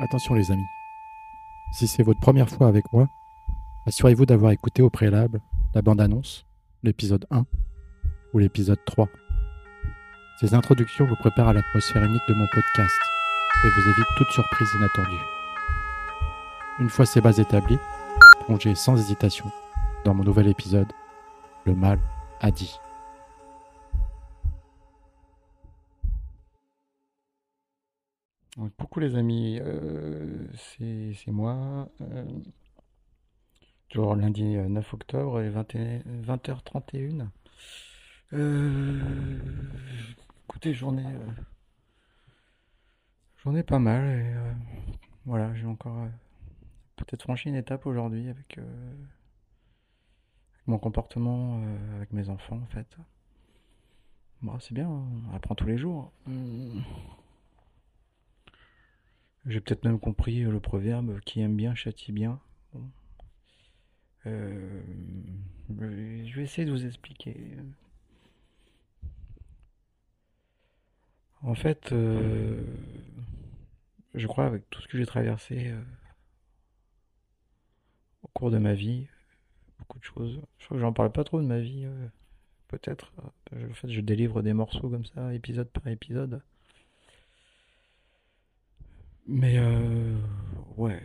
Attention les amis. Si c'est votre première fois avec moi, assurez-vous d'avoir écouté au préalable la bande-annonce, l'épisode 1 ou l'épisode 3. Ces introductions vous préparent à l'atmosphère unique de mon podcast et vous évitent toute surprise inattendue. Une fois ces bases établies, plongez sans hésitation dans mon nouvel épisode, Le mal a dit. Donc, coucou les amis, euh, c'est moi. euh, toujours lundi euh, 9 octobre, et 21 20h31. Euh, écoutez, journée, euh, journée pas mal. Euh, voilà, j'ai encore euh, peut-être franchi une étape aujourd'hui avec, euh, mon comportement euh, avec mes enfants en fait. Bon, c'est bien, on apprend tous les jours. Hum. J'ai peut-être même compris euh, le proverbe qui aime bien châtie bien. Bon. Euh, je vais essayer de vous expliquer. En fait, euh, je crois avec tout ce que j'ai traversé euh, au cours de ma vie, beaucoup de choses. Je crois que j'en parle pas trop de ma vie, euh, peut-être. Euh, En fait, je délivre des morceaux comme ça, épisode par épisode. Mais euh, ouais,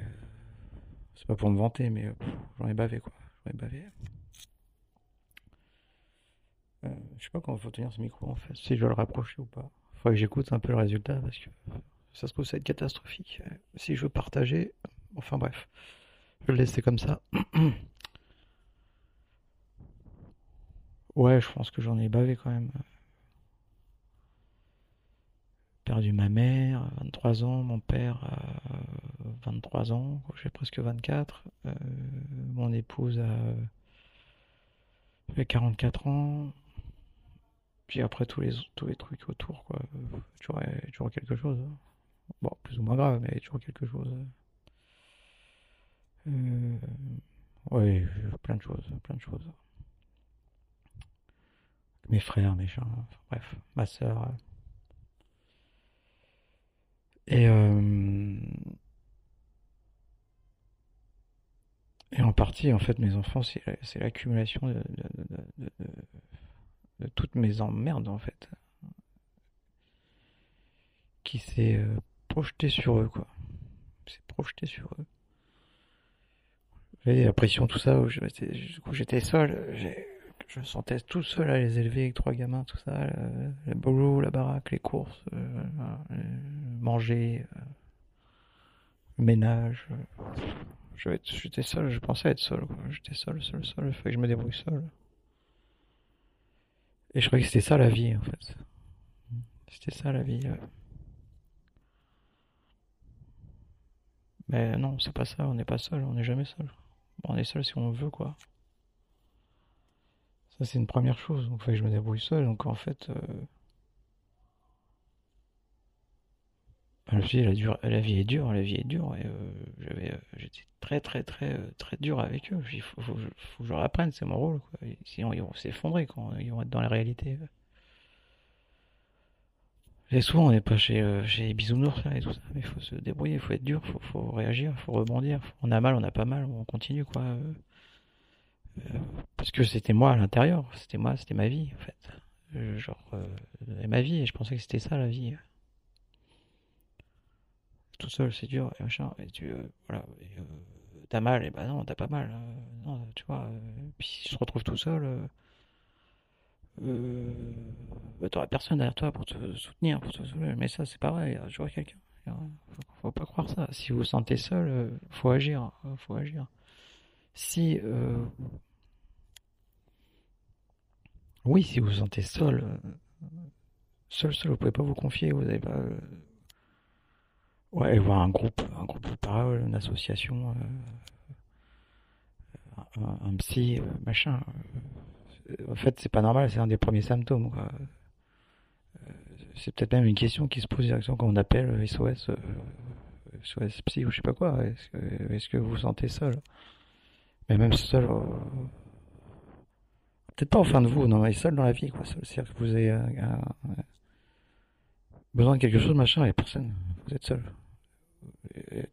c'est pas pour me vanter, mais euh, j'en ai bavé quoi. J'en ai bavé. Euh, je sais pas comment faut tenir ce micro en fait, si je dois le rapprocher ou pas. Faudrait que j'écoute un peu le résultat parce que ça se trouve ça va être catastrophique. Euh, Si je veux partager, enfin bref, je vais le laisser comme ça. Ouais, je pense que j'en ai bavé quand même. Perdu ma mère, 23 ans, mon père, euh, 23 ans, j'ai presque 24. Euh, mon épouse a fait 44 ans. Puis après tous les tous les trucs autour, quoi. Euh, Toujours, toujours quelque chose. hein. Bon, plus ou moins grave, mais toujours quelque chose. Euh, ouais, plein de choses, plein de choses. Mes frères, mes chats, bref, ma sœur. Et, euh, et en partie, en fait, mes enfants, c'est la- c'est l'accumulation de, de- toutes mes emmerdes, en fait, qui s'est euh, projetée sur eux, quoi. C'est projeté sur eux. La pression, tout ça, où j'étais seul, je me sentais tout seul à les élever avec trois gamins, tout ça, le, le boulot, la baraque, les courses, euh, euh, manger, euh, ménage. euh. J'étais seul, je pensais être seul. J'étais seul, seul, seul, il fallait que je me débrouille seul. Et je croyais que c'était ça la vie, en fait. C'était ça la vie. Mais non, c'est pas ça, on n'est pas seul, on n'est jamais seul. On est seul si on veut, quoi. Ça, c'est une première chose. Donc, il fallait que je me débrouille seul. Donc, en fait, euh, la vie, elle a dur- la vie est dure, la vie est dure. Et euh, euh, j'étais très, très, très, euh, très dur avec eux. Il faut, faut, faut que je leur apprenne, c'est mon rôle, quoi. Sinon, ils vont s'effondrer quand ils vont être dans la réalité. Et souvent, on n'est pas chez, euh, chez bisounours, et tout ça. Mais il faut se débrouiller, il faut être dur, il faut, faut réagir, il faut rebondir. On a mal, on n'a pas mal, on continue, quoi. Parce que c'était moi à l'intérieur, c'était moi, c'était ma vie, en fait. Genre, ma vie, et je pensais que c'était ça, la vie. Tout seul, c'est dur, et machin. Et tu, euh, voilà, euh, t'as mal, et bah non, t'as pas mal. euh, non, tu vois. euh, puis si tu te retrouves tout seul, bah, t'auras personne derrière toi pour te soutenir, pour te soulever. Mais ça, c'est pareil, il y a toujours quelqu'un. Faut, faut pas croire ça. Si vous vous sentez seul, faut agir, euh, faut agir. Si, oui, si vous vous sentez seul, seul, seul, vous pouvez pas vous confier, vous avez pas, ouais, voir un groupe, un groupe de parole, une association, euh, un, un psy, euh, machin. euh, en fait, c'est pas normal, c'est un des premiers symptômes, quoi. C'est peut-être même une question qui se pose directement quand on appelle euh, SOS, euh, SOS psy ou je sais pas quoi. Est-ce que, est-ce que vous vous sentez seul? Mais même seul, euh, peut-être pas au fin de vous, non, mais seul dans la vie, quoi. C'est-à-dire que vous avez un- besoin de quelque chose, machin, et personne. Vous êtes seul.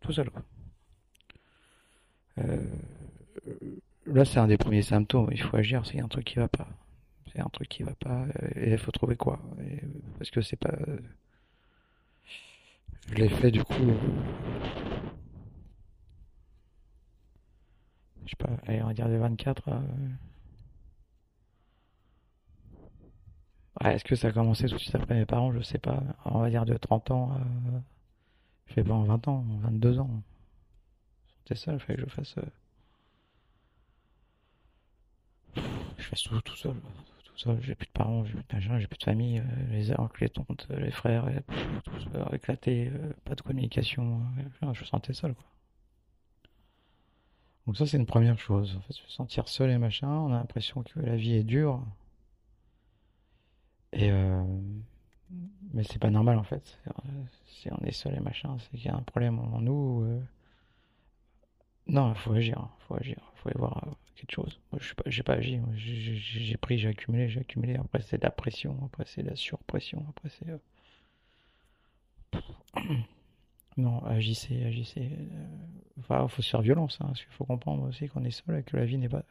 Tout seul. là, c'est un des premiers symptômes. Il faut agir. C'est un truc qui va pas. C'est un truc qui va pas. Et il faut trouver quoi. parce que c'est pas. Je l'ai fait du coup. Je sais pas, allez, on va dire de 24. est-ce que ça a commencé tout de suite après mes parents? Je sais pas. On va dire de 30 ans. Je fais pas en 20 ans, 22 ans. C'est ça, il fallait que je fasse. Je fasse tout, seul. Tout seul. J'ai plus de parents, j'ai plus de j'ai plus de famille. les oncles, les tantes, les frères, tout ça éclaté. pas de communication. je me sentais seul, quoi. Donc ça, c'est une première chose. En fait, se sentir seul et machin, on a l'impression que la vie est dure. Et euh, mais c'est pas normal en fait. Si on est seul et machin, c'est qu'il y a un problème en nous. Euh. Non, il faut agir, faut agir, faut y voir euh, quelque chose. Moi, je suis pas, pas agi. J'ai pris, j'ai accumulé, j'ai accumulé. Après, c'est de la pression, après, c'est de la surpression, après, c'est. Non, agissez, agissez. Enfin, faut se faire violence, hein, parce qu'il faut comprendre aussi qu'on est seul et que la vie n'est pas,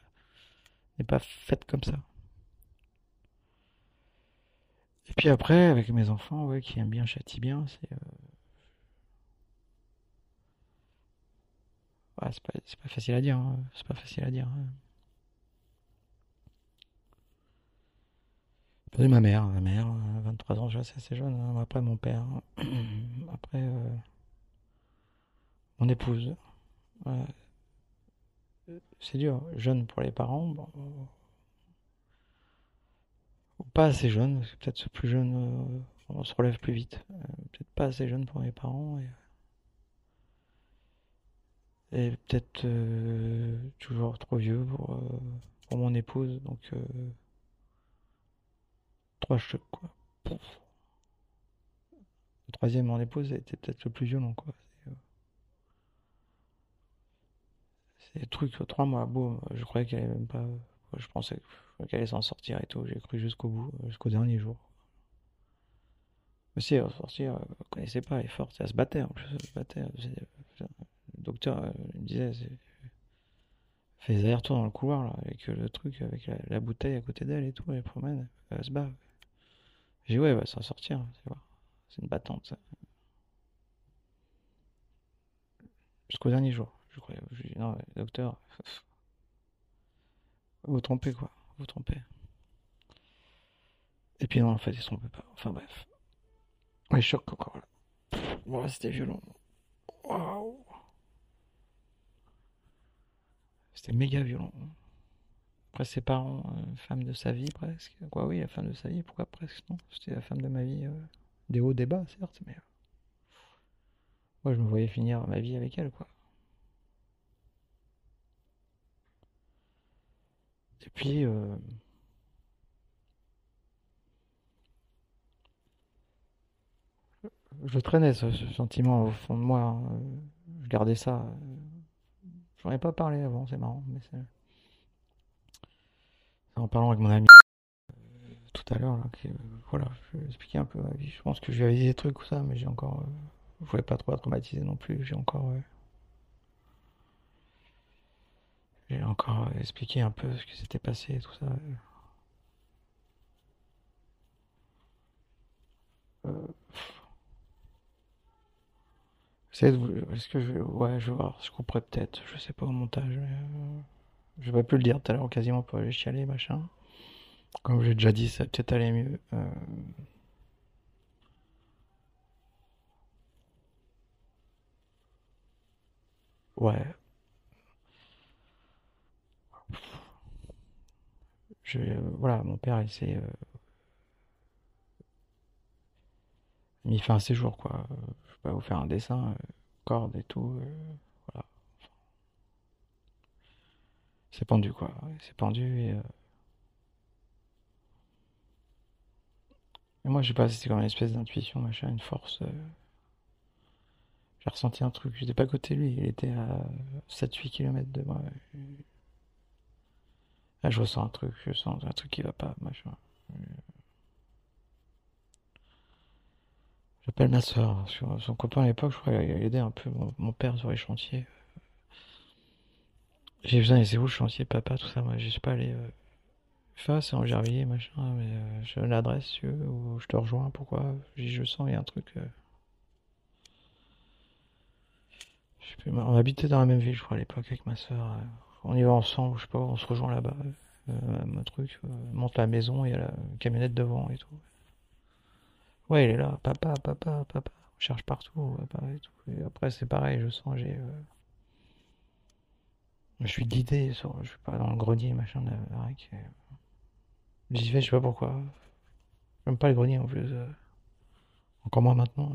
n'est pas faite comme ça. Et puis après, avec mes enfants, ouais, qui aiment bien, châtie bien, c'est. Euh... Ouais, c'est pas, pas, facile à dire, hein. c'est pas facile à dire. Hein. J'ai ma mère, ma mère, 23 euh, ans, je c'est assez jeune. Hein. Après mon père, après euh... mon épouse. C'est dur, jeune pour les parents. Bon, pas assez jeune, parce que peut-être plus jeune, euh, on se relève plus vite. Euh, peut-être pas assez jeune pour mes parents. Et, peut-être euh, toujours trop vieux pour, pour mon épouse. Donc, trois chocs, quoi. Le troisième, mon épouse, était peut-être le plus violent, quoi. C'est des trucs, trois mois, beau, je croyais qu'elle allait même pas. Je pensais qu'elle allait s'en sortir et tout. J'ai cru jusqu'au bout, jusqu'au dernier jour. Mais si, elle va sortir, elle ne connaissait pas, elle est forte, elle se battait en plus. Elle se battait. Le docteur euh, me disait, fait des allers-retours dans le couloir là, avec le truc, avec la, bouteille à côté d'elle et tout, elle promène, elle se bat. J'ai dit, ouais, elle va s'en sortir, c'est une battante ça. Jusqu'au dernier jour, je croyais. Je dis, non, docteur, vous trompez quoi, vous trompez. Et puis non, en fait, ils se trompaient pas. Enfin bref. Ouais, choc encore là. Voilà, c'était violent. Waouh. C'était méga violent. Après ses parents, euh, femme de sa vie presque. Quoi, oui, la femme de sa vie, pourquoi presque Non, c'était la femme de ma vie. Euh, des hauts, des bas, certes, mais. Euh, moi, je me voyais finir ma vie avec elle, quoi. Et puis, euh, je traînais ce, sentiment au fond de moi. Hein. Je gardais ça. J'en ai pas parlé avant, c'est marrant. Mais c'est... En parlant avec mon ami euh, tout à l'heure, là, voilà, je vais expliquer un peu ma vie. Je pense que je lui avais dit des trucs ou ça, mais j'ai encore. Euh, je voulais pas trop la traumatiser non plus. J'ai encore. J'ai encore expliqué un peu ce qui s'était passé et tout ça. Euh... Est-ce que je. Ouais, je vais voir. Je couperai peut-être. Je sais pas au montage. Mais... Euh, je vais plus le dire tout à l'heure quasiment pour aller chialer, machin. Comme j'ai déjà dit, ça peut-être aller mieux. Euh... Ouais, je, voilà, mon père, il s'est euh, mis fin à ses jours, quoi. Je vais pas vous faire un dessin, euh, corde et tout, euh, voilà. C'est pendu, quoi. C'est pendu et. Et moi, je sais pas, c'était comme une espèce d'intuition, machin, une force. J'ai ressenti un truc, j'étais pas à côté de lui, il était à 7-8 km de moi. Là, je ressens un truc, je sens un truc qui va pas, machin. J'appelle ma soeur. Son copain à l'époque, je crois, il a aidé un peu mon, père sur les chantiers. J'ai besoin, c'est où le chantier, papa, tout ça? Moi, je suis pas allé. Euh, face en Gervilliers, machin, mais euh, j'ai l'adresse, où je te rejoins, pourquoi? Je sens, il y a un truc. Euh, on habitait dans la même ville, je crois, à l'époque, avec ma soeur. On y va ensemble, je sais pas, on se rejoint là-bas. un truc, monte la maison, il y a la camionnette devant et tout. Ouais, il est là, papa, papa, papa. On cherche partout, papa et tout. Et après, c'est pareil, je sens, j'ai. Euh, je suis guidé, sur... je suis pas dans le grenier, machin, de J'y vais, je sais pas pourquoi. J'aime pas les greniers en plus. Euh, encore moins maintenant.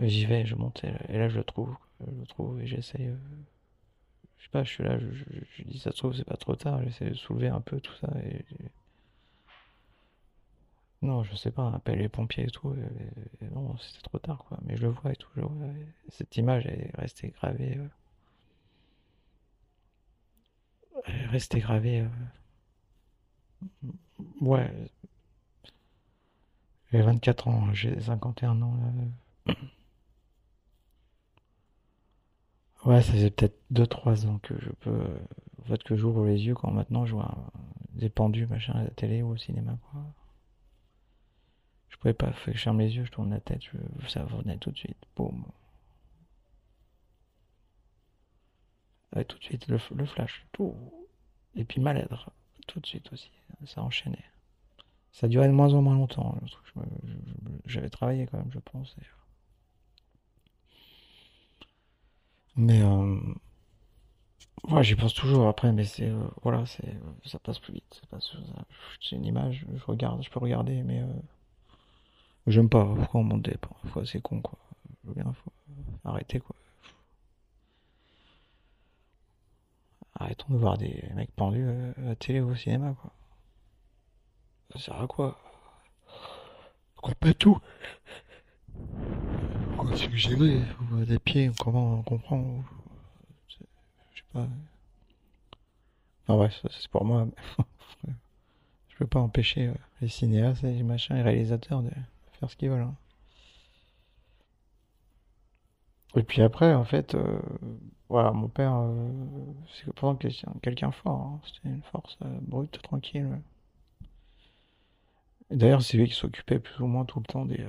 J'y vais, je monte, et là je le trouve. Je le trouve et j'essaye. Euh, je sais pas, je suis là, je, dis ça se trouve, c'est pas trop tard. J'essaie de soulever un peu tout ça. Et, non, je sais pas, appelle les pompiers et tout. non, c'était trop tard, quoi. Mais je le vois et tout. cette image est restée gravée. Euh, est restée gravée. Euh, ouais. J'ai 24 ans, j'ai 51 ans. Ouais, ça fait peut-être 2-3 ans que je peux. En que j'ouvre les yeux quand maintenant je vois des pendus, machin, à la télé ou au cinéma, quoi. Je pouvais pas, faire que je ferme les yeux, je tourne la tête, je, ça venait tout de suite, boum. tout de suite, le, flash, tout. Et puis maladre, tout de suite aussi, ça enchaînait. Ça durait de moins en moins longtemps, j'avais travaillé quand même, je pense. Mais euh, moi j'y pense toujours après, mais c'est euh, voilà, c'est ça passe plus vite. C'est une image, je regarde, je peux regarder, mais euh, J'aime pas, pourquoi on monte des Parfois c'est con quoi. Je veux bien, arrêter quoi. Arrêtons de voir des mecs pendus à la télé ou au cinéma quoi. Ça sert à quoi? Quoi pas tout Quoi suggérer Des pieds, comment on comprend Je sais pas. Enfin bref, c'est pour moi. Je peux pas empêcher euh, les cinéastes et les machins, les réalisateurs de faire ce qu'ils veulent. Hein. Et puis après, en fait, euh, voilà, mon père, euh, c'est pourtant quelqu'un fort. Hein. C'était une force euh, brute, tranquille. D'ailleurs, c'est lui qui s'occupait plus ou moins tout le temps des.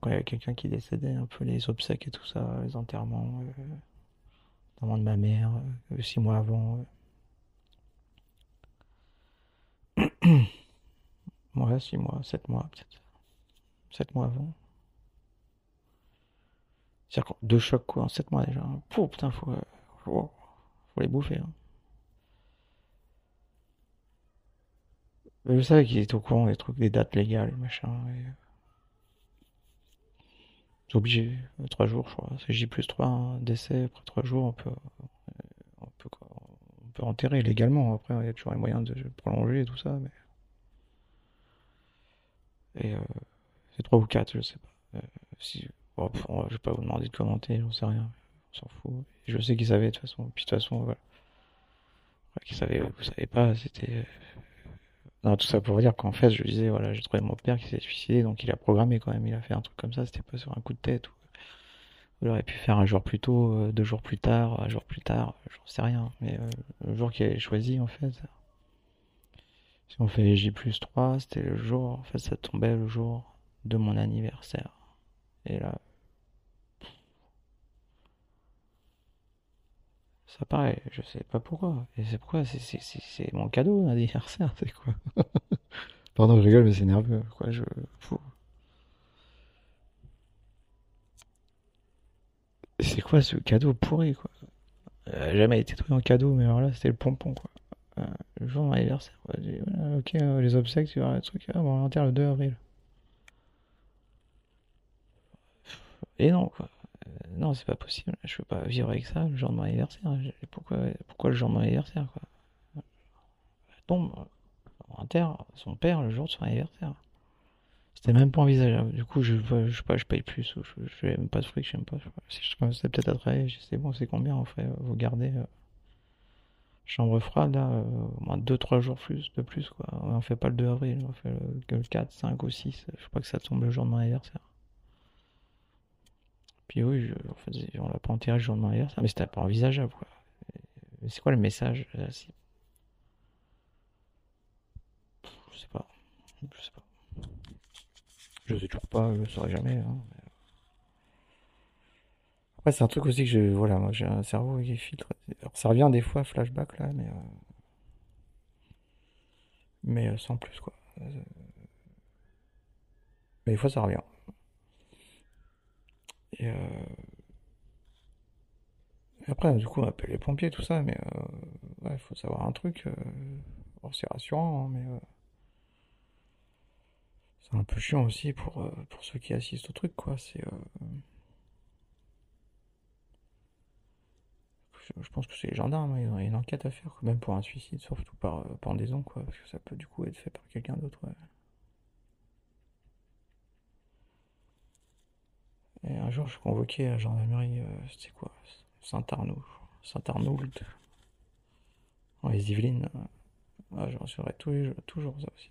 quand il y avait quelqu'un qui décédait, un peu les obsèques et tout ça, les enterrements, notamment de ma mère, six mois avant. ouais, six mois, sept mois peut-être. 7 mois avant. C'est-à-dire deux chocs quoi, en 7 mois déjà. Pour putain, faut, faut, les bouffer. Hein. Je savais qu'il était au courant des trucs, des dates légales, machin. C'est obligé, 3 jours, je crois. C'est J plus 3, un décès, après 3 jours, on peut, on peut, on peut enterrer légalement. Après, il y a toujours les moyens de prolonger et tout ça, mais. Et euh, c'est 3 ou 4, je sais pas. Euh, si, je vais pas vous demander de commenter, j'en sais rien. On s'en fout. je sais qu'ils savaient de toute façon. Puis de toute façon, voilà. Qu'ils savaient, vous savez pas, c'était. Euh, non, tout ça pour dire qu'en fait, je disais, voilà, j'ai trouvé mon père qui s'est suicidé, donc il a programmé quand même, il a fait un truc comme ça, c'était pas sur un coup de tête. Ou... Il aurait pu faire un jour plus tôt, euh, deux jours plus tard, un jour plus tard, j'en sais rien. Mais le jour qu'il avait choisi, en fait, si on fait J plus 3, c'était le jour, en fait, ça tombait le jour de mon anniversaire. Et là, ça paraît, je sais pas pourquoi. Et c'est pourquoi c'est mon cadeau d'anniversaire, c'est quoi? Pardon, je rigole, mais c'est nerveux. Quoi, je. C'est quoi ce cadeau pourri, quoi? Euh, Jamais été trouvé en cadeau, mais alors là, c'était le pompon, quoi. Euh, le jour de mon anniversaire, ok, euh, les obsèques, tu vois, le truc. Ah, bon, on le 2 avril. Et non, quoi. Euh, non, c'est pas possible. Je peux pas vivre avec ça le jour de mon anniversaire. Pourquoi, pourquoi le jour de mon anniversaire, quoi? Tombe, en terre, son père le jour de son anniversaire. C'était même pas envisageable. Du coup, je, je, sais pas, je paye plus. Ou je, je même pas de fric, je sais même pas. C'est peut-être à travailler. C'est bon, c'est combien en fait Vous gardez. Euh, chambre froide, là, euh, moins 2-3 jours plus, de plus, quoi. On fait pas le 2 avril, on fait le, 4, 5 ou 6. Je crois que ça tombe le jour de mon anniversaire. Puis oui, on l'a pas enterré jour de mon anniversaire, mais c'était pas envisageable, quoi. C'est quoi le message là. Je sais pas. Je sais pas. Je sais toujours pas, je le saurai jamais. Hein, Après, c'est un truc aussi que je. Voilà, moi j'ai un cerveau qui filtre. ça revient des fois, flashback là, mais. Euh, mais euh, sans plus quoi. Euh, mais des fois ça revient. Et, après, du coup, on appelle les pompiers, tout ça, mais il faut savoir un truc. c'est rassurant, hein, mais c'est un peu chiant aussi pour, euh, pour ceux qui assistent au truc, quoi. C'est. Euh, je pense que c'est les gendarmes, il y a une enquête à faire, même pour un suicide, surtout par euh, pendaison, quoi, parce que ça peut du coup être fait par quelqu'un d'autre, Et un jour, je suis convoqué à la gendarmerie, c'était quoi? Saint-Arnaud, Saint-Arnould, dans les Yvelines. Ah, j'en serai toujours ça aussi.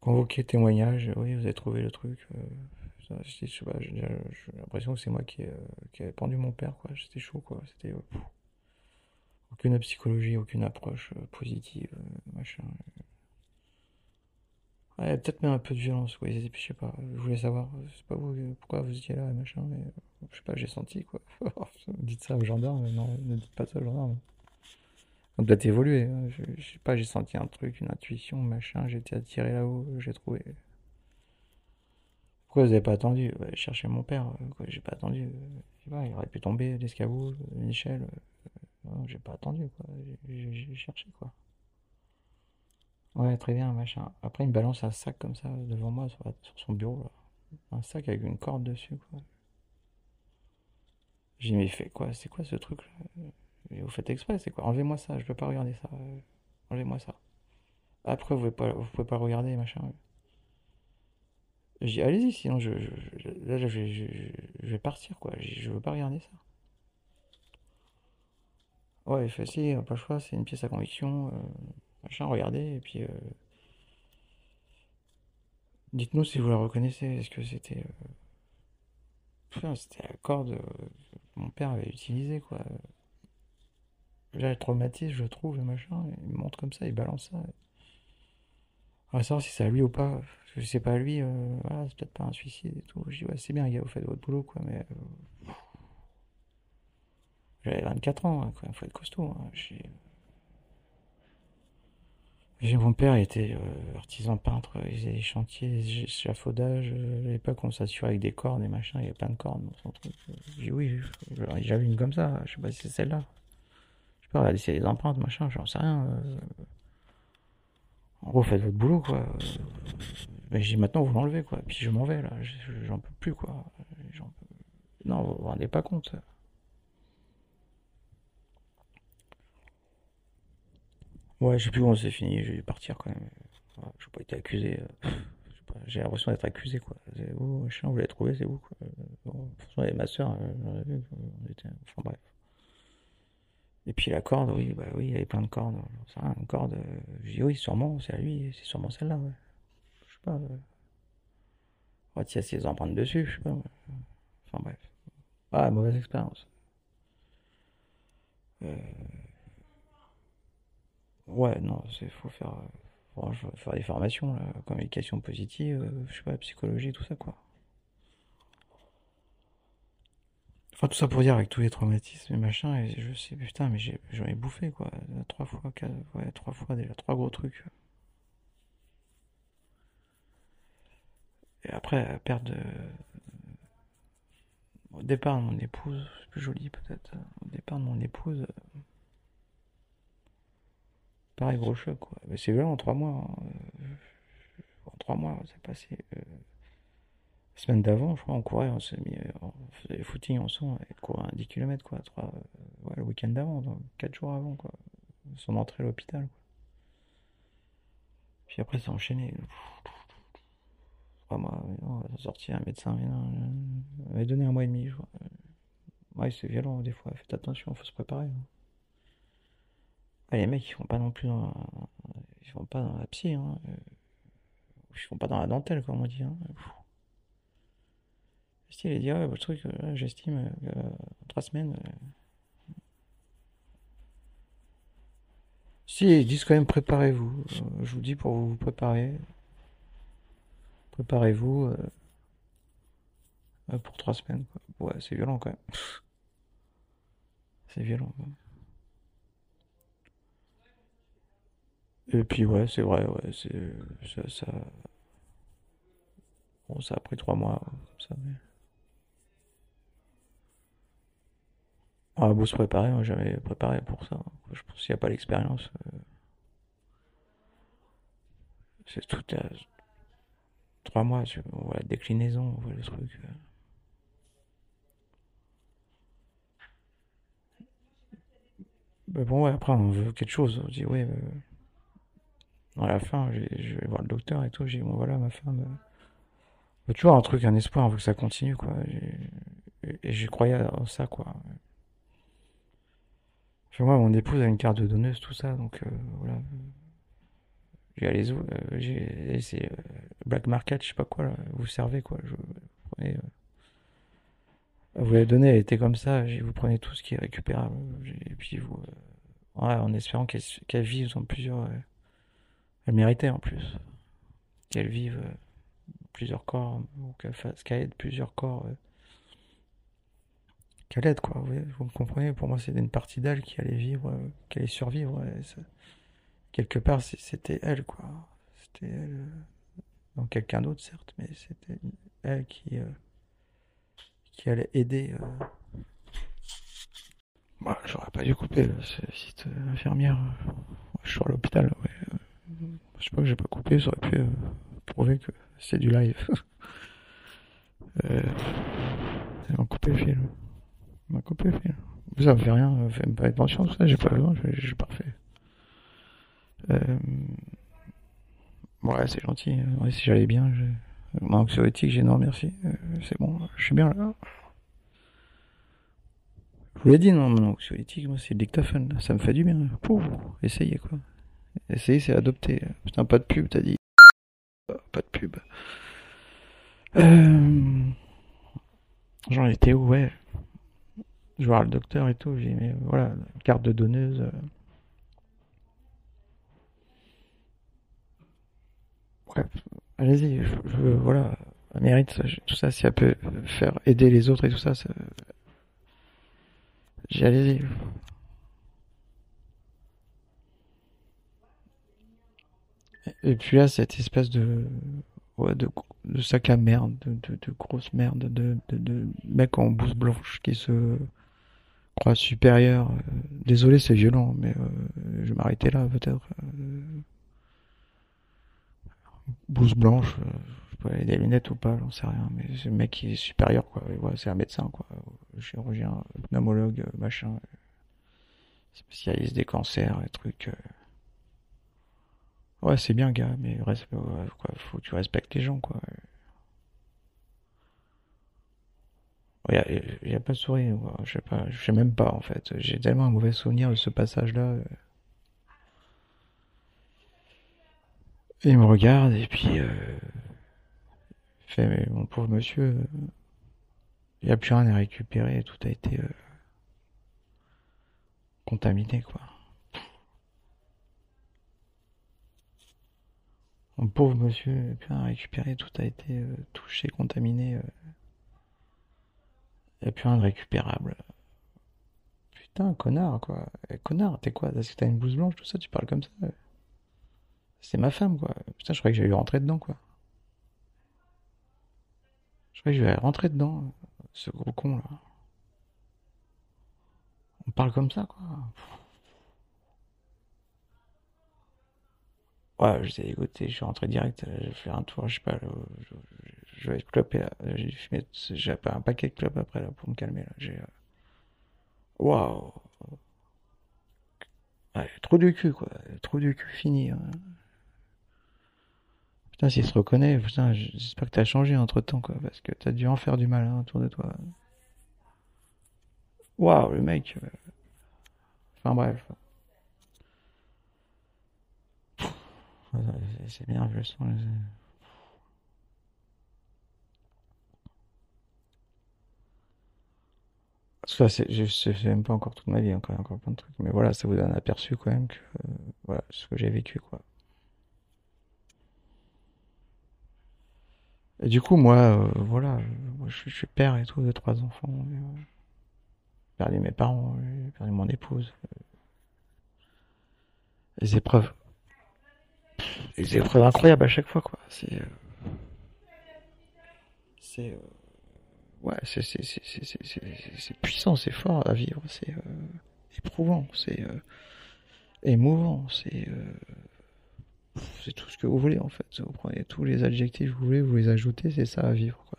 Convoquer témoignage, oui, vous avez trouvé le truc. Euh, j'ai l'impression que c'est moi qui, ai pendu mon père, quoi. J'étais chaud, quoi. C'était euh, aucune psychologie, aucune approche euh, positive, machin. Ouais, peut-être même un peu de violence, quoi. Je sais pas. Je voulais savoir, c'est pas vous, pourquoi vous étiez là, machin, mais je sais pas, j'ai senti, quoi. dites ça aux gendarmes, non, ne dites pas ça aux gendarmes. On doit évoluer. Hein. Je, sais pas, j'ai senti un truc, une intuition, machin. J'étais attiré là-haut, j'ai trouvé. Pourquoi vous avez pas attendu? Bah, Chercher mon père. Euh, j'ai pas attendu. Je sais pas, il aurait pu tomber l'escabeau. Euh, non, j'ai pas attendu, quoi. J'ai cherché, quoi. Ouais, très bien, machin. Après, il me balance un sac comme ça devant moi sur, son bureau. Un sac avec une corde dessus, quoi. J'ai mis fait quoi? C'est quoi ce truc là vous faites exprès, c'est quoi? Enlevez-moi ça, je peux pas regarder ça. Euh, enlevez-moi ça. Après, vous pouvez pas, vous pouvez pas regarder, machin. Je dis, allez-y, sinon je, là, je, je, vais partir, quoi. Je, veux pas regarder ça. Ouais, il si, pas le choix, c'est une pièce à conviction. Euh, machin, regardez, et puis. Euh, dites-nous si vous la reconnaissez. Est-ce que c'était. c'était la corde que mon père avait utilisée, quoi. J'ai le traumatisme, je trouve, et machin. il me montre comme ça, il balance ça. On va savoir si c'est à lui ou pas. Parce que si c'est pas à lui, euh, voilà, c'est peut-être pas un suicide et tout. Je dis, ouais, c'est bien, gars, vous faites votre boulot, quoi, mais. Euh, j'avais 24 ans, hein, il faut être costaud. Hein. Mon père était euh, artisan peintre, il faisait des chantiers, échafaudages. À l'époque, on s'assurait avec des cordes et machin, il y avait plein de cordes dans son truc. J'ai dit, oui, j'avais une comme ça, je sais pas si c'est celle-là. On va laisser les empreintes, machin, j'en sais rien. Euh. En gros, faites votre boulot, quoi. Mais j'ai maintenant, vous l'enlevez, quoi. Puis je m'en vais, là. J'en peux plus, quoi. Non, vous vous rendez pas compte. Ouais, je sais plus comment c'est fini, je vais partir quand même. Je n'ai pas été accusé. Euh. J'ai l'impression d'être accusé, quoi. Vous, machin, vous l'avez trouvé, c'est vous, quoi. Bon, ma soeur, euh, on était. Enfin bref. Et puis la corde, oui, bah oui, il y avait plein de cordes. Ça, une corde, euh, je dis oui, sûrement, c'est à lui, c'est sûrement celle-là, ouais. Je sais pas. Euh... Ouais, il ses empreintes dessus, je sais pas. Enfin bref. Ah, mauvaise expérience. Euh... Ouais, non, c'est faut faire, faut faire des formations, là, communication positive, euh, je sais pas, psychologie, tout ça, quoi. Enfin, tout ça pour dire avec tous les traumatismes et machin, et je sais, putain, mais j'en ai, bouffé, quoi. Trois fois, quatre, ouais, trois fois déjà, trois gros trucs. Et après, perte de. Au départ de mon épouse, c'est plus joli peut-être. Au départ de mon épouse. C'est violent en trois mois. Hein. En trois mois, c'est passé. Euh, la semaine d'avant, je crois, on courait, on s'est mis, on faisait des footings ensemble, et courait 10 km, quoi, 3, euh, ouais, le week-end d'avant, donc 4 jours avant, quoi, son entrée à l'hôpital, quoi. Puis après, ça a enchaîné. Trois mois, on va un médecin, mais on donné un mois et demi, je c'est violent, des fois, faites attention, faut se préparer. Hein. Ah, les mecs, ils font pas non plus dans, ils font pas dans la psy, hein. Euh, Ils font pas dans la dentelle, comme on dit. Hein. Si il dit, ouais, votre truc, euh, j'estime, euh, trois semaines. euh. Si, ils disent quand même préparez-vous. Euh, je vous dis pour vous préparer. Préparez-vous euh, euh, pour trois semaines. Quoi. Ouais, c'est violent quand même. C'est violent. Quoi. Et puis ouais, c'est vrai, ouais, c'est ça, ça, bon, ça a pris trois mois, ça, mais... On a beau se préparer, on n'a jamais préparé pour ça. Je pense qu'il n'y a pas l'expérience. euh, c'est tout à trois mois, on voit la déclinaison, on voit le truc. euh. Mais bon, ouais, après, on veut quelque chose. On dit, ouais, euh, à la fin, je vais voir le docteur et tout. J'ai bon, voilà, ma femme. euh, toujours un truc, un espoir, on veut que ça continue, quoi. Et j'y croyais en ça, quoi. Moi, mon épouse a une carte de donneuse, tout ça, donc euh, voilà. J'ai où euh, j'ai c'est euh, Black Market, je sais pas quoi, là. Vous servez, quoi. Je, vous euh, l'avez donné, elle était comme ça. Vous prenez tout ce qui est récupérable. Et puis vous. en espérant qu'elle qu'elle vive dans plusieurs. Elle méritait en plus. Qu'elle vive euh, plusieurs corps, ou qu'elle aide plusieurs corps. euh, qu'elle aide, quoi. Vous, me comprenez? Pour moi, c'était une partie d'elle qui allait vivre, euh, qui survivre. quelque part, c'était elle, quoi. C'était elle. donc quelqu'un d'autre, certes, mais c'était elle qui, allait aider. Bah, j'aurais pas dû couper le ce site euh, infirmière. Je suis à l'hôpital. Je sais pas que j'ai pas coupé, ça aurait pu euh, prouver que c'est du live. euh, ils m'ont coupé le fil. Ils m'ont coupé le fil. Ça me fait rien, euh, faites pas attention, ça, j'ai pas besoin, j'ai j'ai parfait. Euh, ouais, c'est gentil. Ouais, si j'allais bien, mon anxiolytique, j'ai non, merci. C'est bon, je suis bien là. Je vous l'ai dit, non, mon anxiolytique, moi, c'est le dictaphone. Ça me fait du bien. Pouh, essayez, quoi. Essayez, c'est adopter. Putain, pas de pub, t'as dit. Pas de pub. Euh... J'en étais où, ouais. Je voir le docteur et tout. J'ai dit, mais voilà, carte de donneuse. euh. Bref, allez-y. Voilà, mérite ça, je- tout ça. Si elle peut faire aider les autres et tout ça, ça... allez-y. Et puis là, cette espèce de, ouais, de, de sac à merde, de, de, grosse merde, de, de, mec en blouse blanche qui se croit supérieur. Euh, Désolé, c'est violent, mais euh, je vais m'arrêter là peut-être. Euh, blouse blanche, euh, je sais pas, il a des lunettes ou pas, j'en sais rien, mais le mec qui est supérieur, quoi. C'est un médecin, quoi. Chirurgien, pneumologue, machin, spécialiste des cancers, et trucs. Ouais, c'est bien, gars, mais quoi, faut que tu respectes les gens, quoi. Il y a, pas de souris, quoi. je sais pas, je sais même pas, en fait. J'ai tellement un mauvais souvenir de ce passage-là. il me regarde, et puis, euh, fait, mais mon pauvre monsieur, il n'y a plus rien à récupérer, tout a été euh, contaminé, quoi. Mon pauvre monsieur, à récupérer, tout a été euh, touché, contaminé. euh. Plus rien de récupérable. Putain, connard, quoi. Eh, connard, t'es quoi? Parce que t'as une blouse blanche, tout ça, tu parles comme ça. C'est ma femme, quoi. Putain, je croyais que j'allais rentrer dedans, quoi. Je croyais que j'allais rentrer dedans, ce gros con, là. On parle comme ça, quoi. Ouais, dégoûté, je suis rentré direct, euh, j'ai fait un tour, je sais pas, je, je- je vais être clopé, là. J'ai fumé, j'ai un paquet de clopes après, là, pour me calmer, là. J'ai, euh, waouh. Trop du cul, quoi. Trop du cul fini. hein. Putain, s'il se reconnaît, putain, j'espère que t'as changé entre temps, quoi, parce que t'as dû en faire du mal hein, autour de toi. Waouh, le mec. euh, Enfin bref. C'est bien, je le sens. Ça, c'est, je sais même pas encore toute ma vie, encore, encore plein de trucs. Mais voilà, ça vous donne un aperçu quand même que, euh, voilà, ce que j'ai vécu, quoi. Et du coup, moi, euh, voilà, moi, je, suis père et tout de trois enfants. Euh, j'ai perdu mes parents, j'ai perdu mon épouse. Les épreuves. Les épreuves incroyables à chaque fois, quoi. C'est. c'est. ouais, c'est, c'est, c'est, c'est, puissant, c'est fort à vivre, c'est éprouvant, c'est émouvant, c'est c'est tout ce que vous voulez en fait. Vous prenez tous les adjectifs que vous voulez, vous les ajoutez, c'est ça à vivre quoi.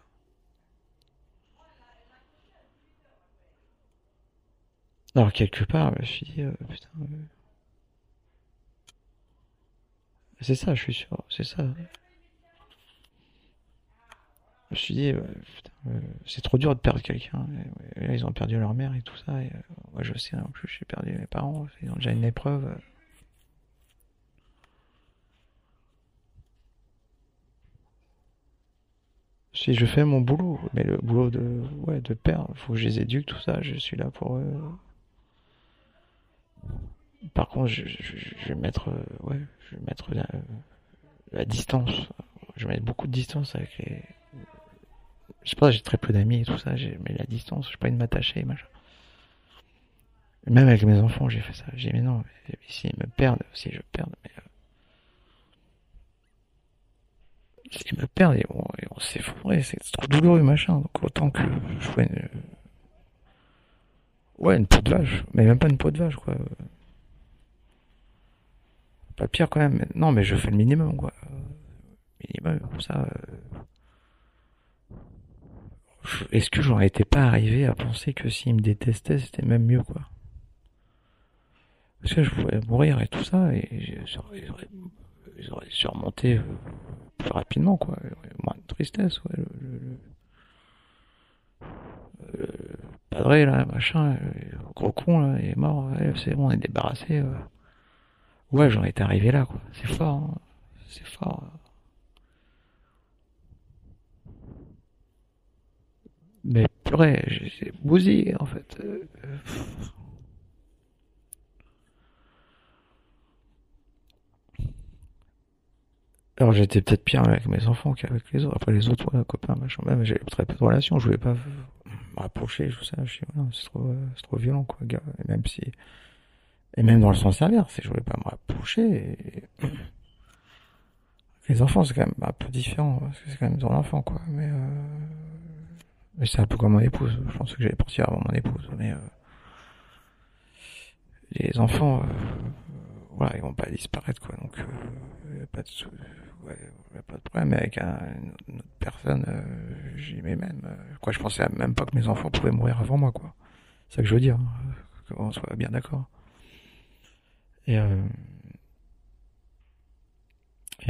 Alors quelque part, je me suis dit, euh, putain, euh, c'est ça, je suis sûr, c'est ça. Je me suis dit, euh, c'est trop dur de perdre quelqu'un. Ils ont perdu leur mère et tout ça. Et, moi, je sais, en plus, j'ai perdu mes parents. Ils ont déjà une épreuve. Si je fais mon boulot, mais le boulot de, ouais, de père, faut que je les éduque, tout ça, je suis là pour eux. Par contre, je, vais mettre, euh, ouais, je vais mettre la, distance. Je vais mettre beaucoup de distance avec les. Je sais pas, j'ai très peu d'amis et tout ça, mais la distance, je sais pas de m'attacher, machin. Même avec mes enfants, j'ai fait ça. J'ai dit, mais non, si ils me perdent, si je perds, mais euh, ils me perdent on s'effondrait, c'est trop douloureux machin. Donc autant que je vois une, ouais une peau de vache, mais même pas une peau de vache quoi. Pas pire quand même. Non mais je fais le minimum quoi. Minimum comme ça. Euh, est-ce que j'aurais été pas arrivé à penser que s'ils me détestaient c'était même mieux quoi? Parce que je pouvais mourir et tout ça et j'aurais surmonté euh, plus rapidement, quoi. Moins de tristesse, ouais. Le, padré, là, machin, le gros con, là, il est mort, c'est bon, on est débarrassé. Ouais, ouais j'en étais arrivé là, quoi. C'est fort, hein. c'est fort. Mais purée, j'ai bousillé, en fait. Euh, Alors j'étais peut-être pire avec mes enfants qu'avec les autres. Après les autres, ouais, copains, machin. Même j'avais très peu de relations. Je voulais pas m'approcher, tout ça. Je c'est trop, c'est trop violent, quoi, gars. Même si, et même dans le sens inverse, je voulais pas me rapprocher. Les enfants, c'est quand même un peu différent, parce que c'est quand même ton enfant, quoi. Mais, euh... mais c'est un peu comme mon épouse. Je pense que j'allais partir avant mon épouse, mais euh... les enfants, euh... voilà, ils vont pas disparaître, quoi. Donc, euh... pas de ouais, pas de problème. avec une autre personne, j'y mets même. Quoi, je pensais même pas que mes enfants pouvaient mourir avant moi, quoi. C'est ça que je veux dire, hein, qu'on soit bien d'accord. Et, euh,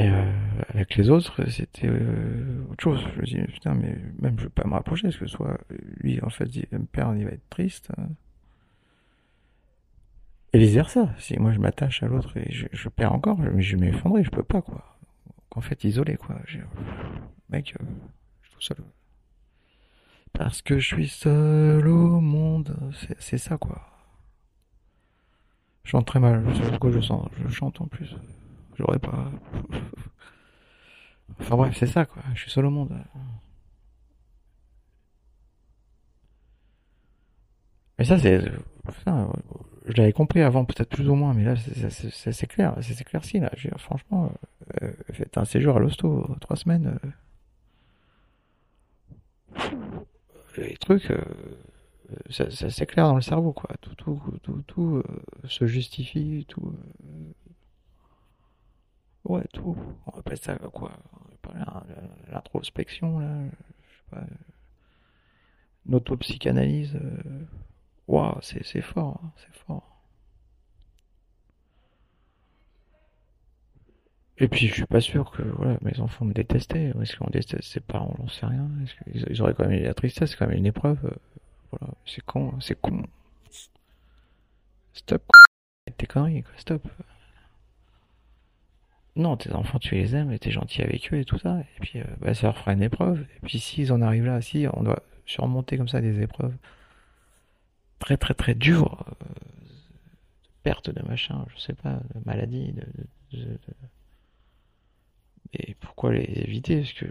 euh, avec les autres, c'était euh, autre chose. Je me dis, putain, mais même je veux pas me rapprocher, parce que soit lui, en fait, il me perdre, il va être triste. Hein. Et vice versa. Si moi je m'attache à l'autre et je, perds encore, je, je vais m'effondrer, je peux pas, quoi en fait isolé quoi. Mec, je suis tout seul. Parce que je suis seul au monde, c'est ça quoi. Je chante très mal, je je sens, je chante en plus. J'aurais pas. Enfin bref, c'est ça quoi, je suis seul au monde. Mais ça c'est je l'avais compris avant, peut-être plus ou moins, mais là, c'est clair, c'est éclairci, là. franchement, euh, faites un séjour à l'hosto, trois semaines. Euh, les trucs, euh, ça, s'éclaire dans le cerveau, quoi. Tout, tout, tout, tout euh, se justifie, tout. ouais, tout. On appelle ça quoi L'introspection, là. Je sais pas. L'autopsychanalyse. Waouh, c'est fort, hein, c'est fort. Et puis je suis pas sûr que voilà, mes enfants me détestaient. Est-ce qu'on déteste ses parents On n'en sait rien. Est-ce qu'ils auraient quand même eu la tristesse C'est quand même une épreuve. C'est con, c'est con. Stop. T'es conneries, quoi. Stop. Non, tes enfants, tu les aimes et t'es gentil avec eux et tout ça. Et puis, euh, bah, ça leur fera une épreuve. Et puis, s'ils en arrivent là, si on doit surmonter comme ça des épreuves très, très, très dures, euh, perte de machin, je sais pas, de maladie, de- Et pourquoi les éviter? Parce que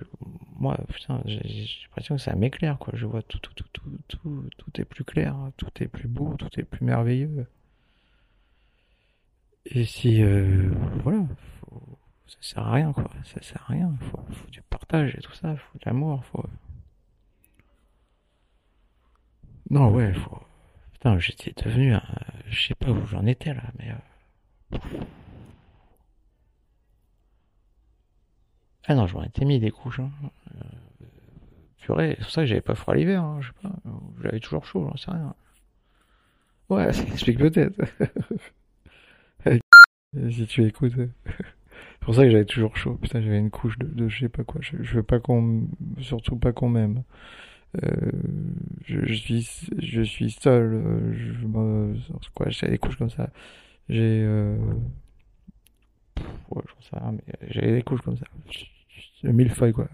moi, putain, j'ai l'impression que ça m'éclaire, quoi. Je vois tout, tout, tout, tout, tout, tout est plus clair, hein. tout est plus beau, tout est plus merveilleux. Et si, euh, voilà, ça sert à rien, quoi. Ça sert à rien. Faut, faut du partage et tout ça, faut de l'amour, faut. Non, ouais, faut. Putain, j'étais devenu un. Je sais pas où j'en étais là, mais. euh, Ah non, m'en étais mis des couches, hein. Purée, c'est pour ça que j'avais pas froid l'hiver, hein, pas. J'avais toujours chaud, j'en sais rien. Ouais, ça explique peut-être. Si tu écoutes. C'est pour ça que j'avais toujours chaud. Putain, j'avais une couche de, de je sais pas quoi. Je, veux pas qu'on, surtout pas qu'on m'aime. Euh, je, suis, je suis seul. euh, Je me, quoi, j'ai des couches comme ça. J'ai, euh, ouais, j'en sais rien, mais j'avais des couches comme ça. Mille millefeuille, quoi.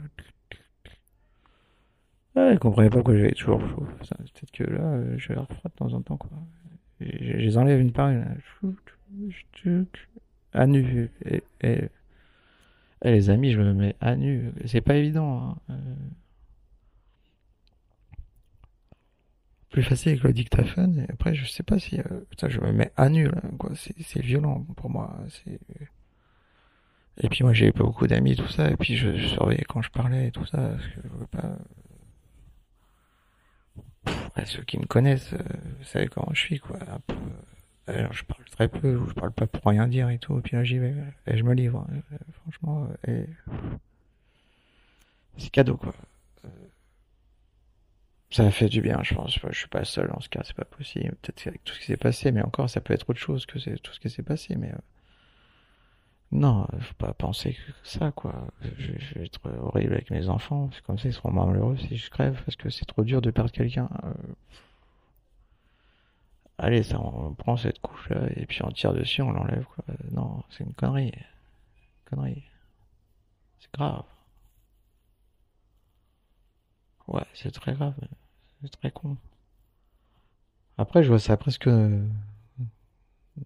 Je comprenais pas pourquoi j'avais toujours chaud. Peut-être que là, euh, j'ai l'air froid de temps en temps, quoi. Je je les enlève une par une. À nu. Et, les amis, je me mets à nu. C'est pas évident. hein. Euh, plus facile avec le dictaphone. Après, je sais pas si. euh, je me mets à nu, c'est violent pour moi. C'est. Et puis moi, j'ai pas beaucoup d'amis, tout ça. Et puis je, surveillais quand je parlais et tout ça. Parce que je veux pas. Ouais, ceux qui me connaissent, euh, vous savez comment je suis, quoi. Un peu. euh, Alors, je parle très peu, ou je parle pas pour rien dire et tout. Et puis là, j'y vais. Et je me livre. euh, franchement. Et c'est cadeau, quoi. Ça fait du bien, je pense. Je suis pas seul dans ce cas, c'est pas possible. Peut-être avec tout ce qui s'est passé, mais encore, ça peut être autre chose que tout ce qui s'est passé. Mais euh, non, faut pas penser que ça, quoi. Je, vais être horrible avec mes enfants. C'est comme ça, ils seront malheureux si je crève, parce que c'est trop dur de perdre quelqu'un. Euh, allez, ça, on prend cette couche-là et puis on tire dessus, on l'enlève, quoi. Non, c'est une connerie, connerie. C'est grave. Ouais, c'est très grave. C'est très con. Après, je vois ça presque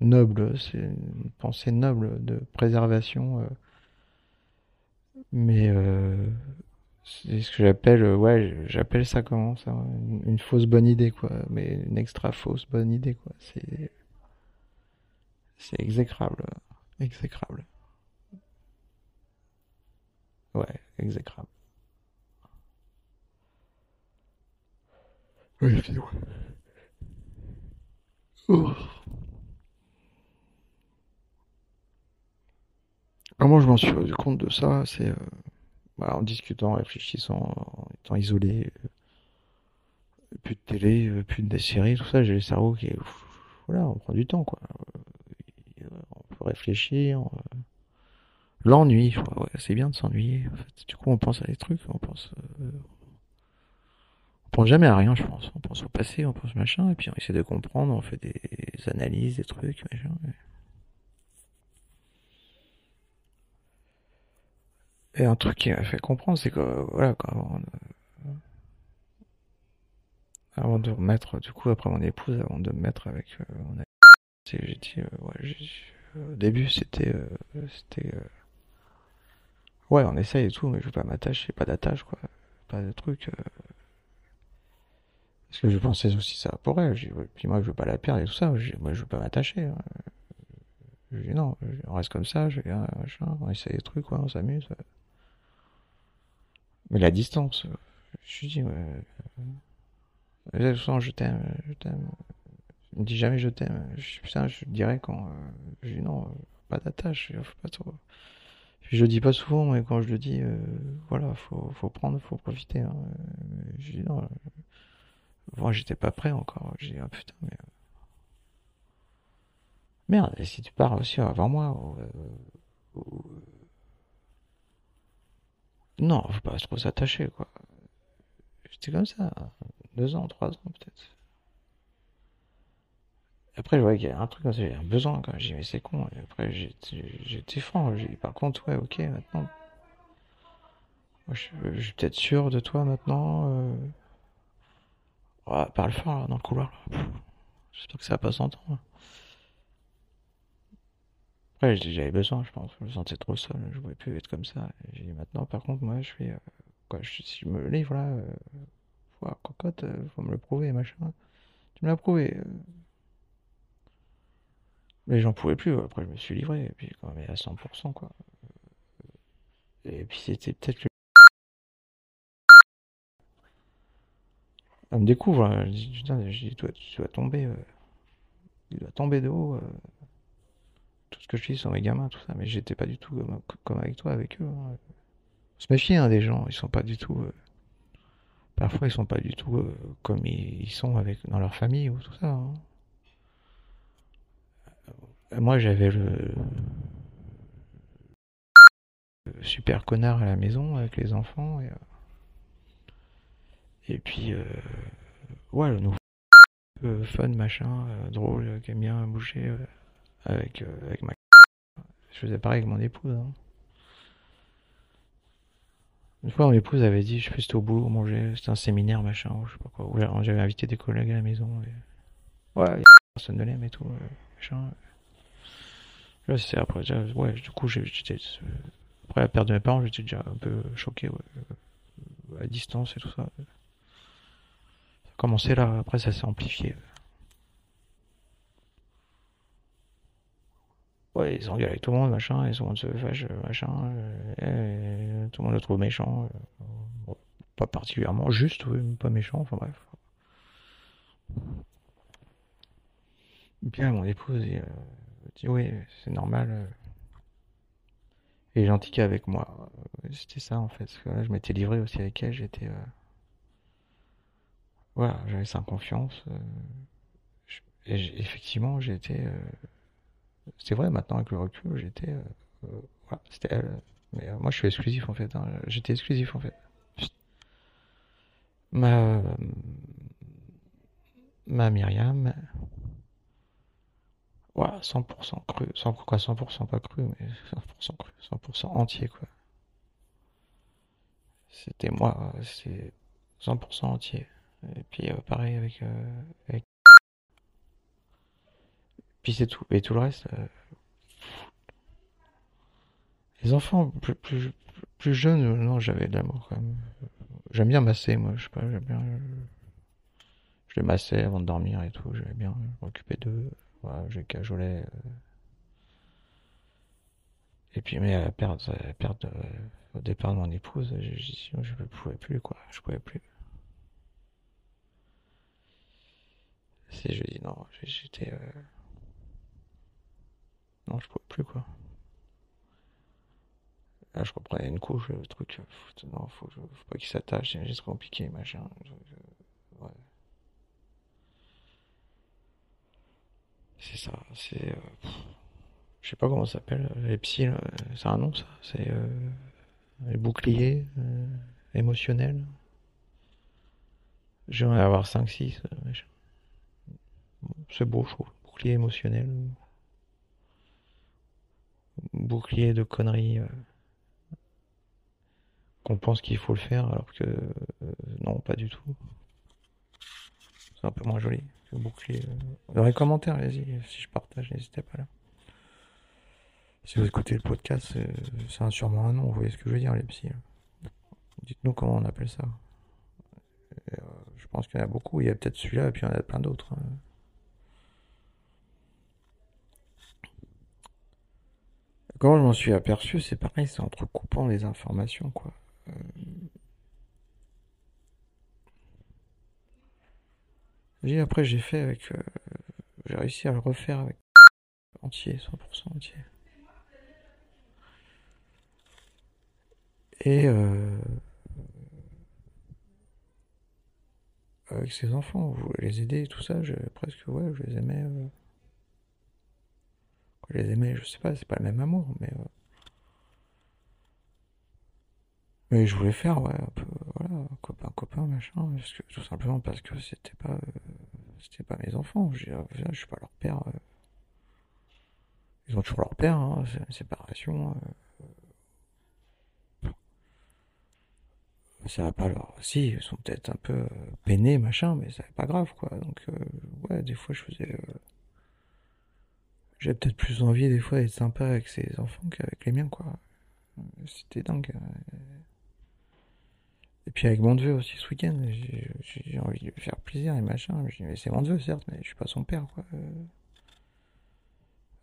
noble. C'est une pensée noble de préservation. euh, mais euh, c'est ce que j'appelle, euh, ouais, j'appelle ça comment ça? Une, fausse bonne idée, quoi. Mais une extra fausse bonne idée, quoi. C'est, c'est exécrable. Exécrable. Ouais, exécrable. Oui. Comment je m'en suis rendu compte de ça? C'est euh, bah, en discutant, en réfléchissant, en étant isolé, euh, plus de télé, euh, plus de séries, tout ça, j'ai le cerveau qui est... Voilà, on prend du temps, quoi. On peut réfléchir. L'ennui, c'est bien de s'ennuyer. Du coup, on pense à des trucs, on pense... on pense jamais à rien, je pense. On pense au passé, on pense machin, et puis on essaie de comprendre, on fait des analyses, des trucs, machin. Un truc qui m'a fait comprendre, c'est que, voilà, quand, avant, avant de me mettre, du coup, après mon épouse, avant de me mettre avec euh, mon ami, j'ai dit, euh, ouais, j'ai- au début, c'était, euh, c'était, euh, ouais, on essaye et tout, mais je veux pas m'attacher, pas d'attache, quoi, pas de truc. euh, parce que je pensais aussi ça pour elle. J'ai puis moi, je veux pas la perdre et tout ça. Moi, je veux pas m'attacher. hein. Je dis non, on reste comme ça, je on essaye des trucs, quoi, on s'amuse. Mais la distance, euh, je dis, euh, façon, je t'aime, je t'aime. Il me dit jamais je t'aime. Je, putain, je dirais quand. euh, je dis non, euh, pas d'attache, faut pas trop. Je le dis pas souvent, mais quand je le dis, euh, voilà, faut, faut prendre, faut profiter. hein. Euh, Je dis non, euh, moi j'étais pas prêt encore. Je dis ah putain, mais. euh, Merde, et si tu pars aussi avant moi, euh, non, faut pas trop s'attacher, quoi. J'étais comme ça, deux ans, trois ans peut-être. Après, je voyais qu'il y a un truc, j'ai un besoin, quand J'ai dit, mais c'est con. Et après, j'étais franc. J'ai dit, par contre, ouais, ok, maintenant. Moi, je, suis peut-être sûr de toi maintenant. Euh... Ouais, parle fort, dans le couloir, J'espère que ça va pas s'entendre. Après, j'avais besoin, je pense. Je me sentais trop seul. Je pouvais plus être comme ça. J'ai dit, maintenant, par contre, moi, je fais. Euh, quoi, si je me livre, là. Euh, cocotte, euh, faut me le prouver, machin. Tu me l'as prouvé. Mais j'en pouvais plus, après je me suis livré, et puis quand même à 100%, quoi. Et puis c'était peut-être que... Elle me découvre, je dis, je dis, toi, tu dois tomber, euh... il doit tomber de haut, euh... tout ce que je dis sur mes gamins, tout ça, mais j'étais pas du tout comme, avec toi, avec eux. Hein. se méfier hein, des gens, ils sont pas du tout... Euh, parfois ils sont pas du tout euh, comme ils, sont avec dans leur famille ou tout ça. Hein. Moi, j'avais le... super connard à la maison avec les enfants. Et, et puis, euh... ouais, le nouveau euh, fun, machin, euh, drôle, qui aime bien bouger euh, avec, avec ma. Je faisais pareil avec mon épouse. Hein. Une fois, mon épouse avait dit, je fais c'était au boulot, manger, c'était un séminaire, machin, ou je sais pas quoi. J'avais invité des collègues à la maison. Et... Ouais, personne ne l'aime et tout, machin. Là, c'est après, ouais, du coup, j'étais, après la perte de mes parents, j'étais déjà un peu choqué, ouais, à distance et tout ça. Ça a commencé là, après ça s'est amplifié. Ouais, ils engueulent avec tout le monde, machin, et tout le monde se fâche, machin, et tout le monde le trouve méchant. pas particulièrement juste, oui, pas méchant, enfin bref. Bien, mon épouse, dit oui, c'est normal. Euh. Et gentil qu'avec moi. C'était ça en fait. Je m'étais livré aussi avec elle. J'étais. Euh, voilà, j'avais sans confiance. Euh. Et effectivement, j'étais. C'est vrai, maintenant avec le recul, j'étais. Voilà, c'était elle. Mais moi, je suis exclusif en fait. Hein. J'étais exclusif en fait. Ma. Ma Myriam. Ouais, 100% cru. 100, quoi, 100% pas cru, mais 100% cru. 100% entier, quoi. C'était moi, c'est 100% entier. Et puis euh, pareil avec, euh, avec... Puis c'est tout. Et tout le reste... Euh, les enfants plus, plus, plus jeunes, non, j'avais de l'amour quand même. J'aime bien masser, moi, je sais pas, j'aime bien... Je les massais avant de dormir et tout, j'aimais bien m'occuper d'eux. Voilà, j'ai cajolé. Euh. Et puis, mais à la perte, à perte au départ de mon épouse, je, je, je pouvais plus, quoi. Je pouvais plus. C'est, je dis non, j'étais. Euh... Non, je pouvais plus, quoi. Là, je reprenais une couche, le truc. Non, faut, faut pas qu'il s'attache, c'est compliqué, machin. C'est ça, c'est. Euh, je sais pas comment ça s'appelle, les psy, c'est un nom ça, c'est. Euh, les boucliers euh, émotionnels. J'aimerais avoir 5-6. c'est beau, je trouve. Bouclier émotionnel. Bouclier de conneries. qu'on pense qu'il faut le faire alors que non, pas du tout. C'est un peu moins joli bouclier. Euh, dans les commentaires, allez-y, si je partage, n'hésitez pas là. Si vous écoutez le podcast, c'est sûrement un nom, vous voyez ce que je veux dire, les psys. Dites-nous comment on appelle ça. Euh, je pense qu'il y en a beaucoup, il y a peut-être celui-là, et puis il y en a plein d'autres. Hein. Comment je m'en suis aperçu, c'est pareil, c'est entre coupant les informations, quoi. Euh, après, j'ai fait avec. Euh, j'ai réussi à le refaire avec entier, 100% entier. Et euh, avec ses enfants, vous les aider, tout ça, je, presque, ouais, je les aimais. Euh, je les aimais, je sais pas, c'est pas le même amour, mais. mais je voulais faire, ouais, un peu, voilà, copain, copain, machin, tout simplement parce que c'était pas c'était pas mes enfants. Je, je suis pas leur père. Ils ont toujours leur père, hein, c'est une séparation. ça va pas leur. Si, ils sont peut-être un peu peinés, machin, mais c'est pas grave, quoi. Donc, ouais, des fois, je faisais. J'avais peut-être plus envie, des fois, d'être sympa avec ses enfants qu'avec les miens, quoi. C'était dingue. Et puis avec mon neveu aussi ce week-end, j'ai envie de lui faire plaisir et machin. Mais c'est mon neveu, certes, mais je suis pas son père, quoi.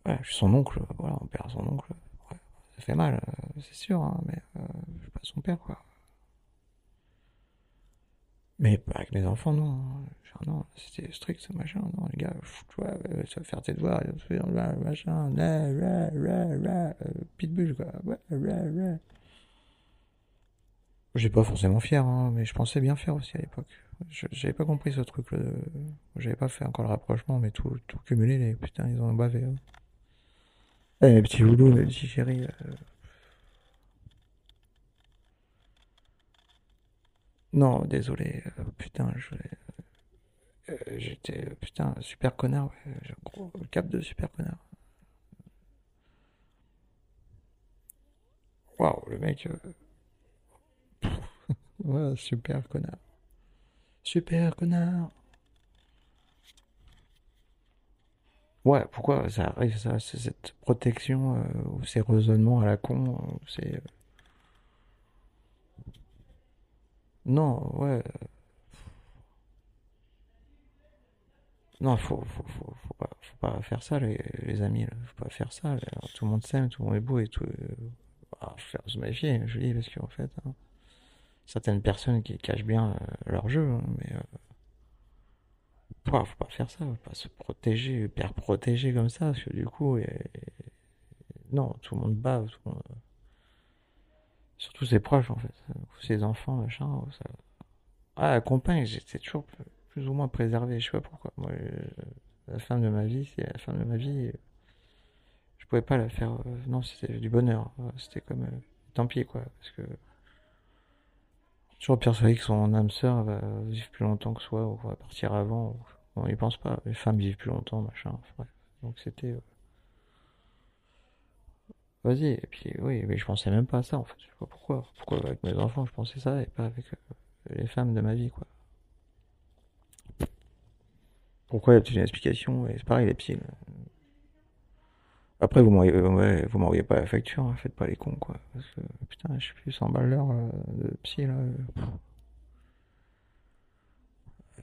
Ouais, je suis son oncle, voilà, on perd son oncle. Ouais, ça fait mal, c'est sûr, hein, mais euh, je suis pas son père, quoi. Mais avec mes enfants, non. Hein. Genre, non, c'était strict, ce machin. Non, les gars, tu vois, ça va faire tes devoirs, machin, là, là, là, là, pitbull, quoi. Ouais, là, là. J'étais pas forcément fier, hein, mais je pensais bien faire aussi à l'époque. J'avais pas compris ce truc-là. J'avais pas fait encore le rapprochement, mais tout, tout cumulé, les putain, ils ont bavé. Hein. Eh, mes petits loulous, mes petits chéris. Euh. Non, désolé, euh, putain, je euh, J'étais, putain, super connard, ouais, gros cap de super connard. Waouh, le mec. ouais, super connard. Super connard. Ouais, pourquoi ça arrive, ça, cette protection euh, ou ces raisonnements à la con, euh, c'est... Euh, non, ouais. Non, faut, faut, faut, pas, faut pas faire ça, les, les amis, faut pas faire ça. tout le monde s'aime, tout le monde est beau et tout. Ah, faut faire se méfier, je dis, parce qu'en fait, hein, certaines personnes qui cachent bien leur jeu, hein, mais faut pas faire ça, faut pas se protéger, hyper protéger comme ça, parce que du coup, non, tout le monde bat, surtout ses proches en fait, ses enfants, machin. Ah, la compagne, j'étais toujours plus ou moins préservé, je sais pas pourquoi. Moi, la femme de ma vie, c'est la femme de ma vie. Je pouvais pas la faire. Euh, non, c'était du bonheur. C'était comme. Euh, tant pis, quoi. Parce que. Toujours persuadé que son âme sœur va vivre plus longtemps que soi, ou va partir avant. On y pense pas. Les femmes vivent plus longtemps, machin. Donc c'était. Euh, vas-y. Et puis oui, mais je pensais même pas à ça en fait. Je sais pas pourquoi. Pourquoi avec mes enfants je pensais ça et pas avec euh, les femmes de ma vie quoi. Pourquoi il y a une explication? Et c'est pareil les psys. Après vous m'envoyez, euh, pas la facture, hein, faites pas les cons quoi. Parce que putain, je suis plus 100 balles l'heure de psy là.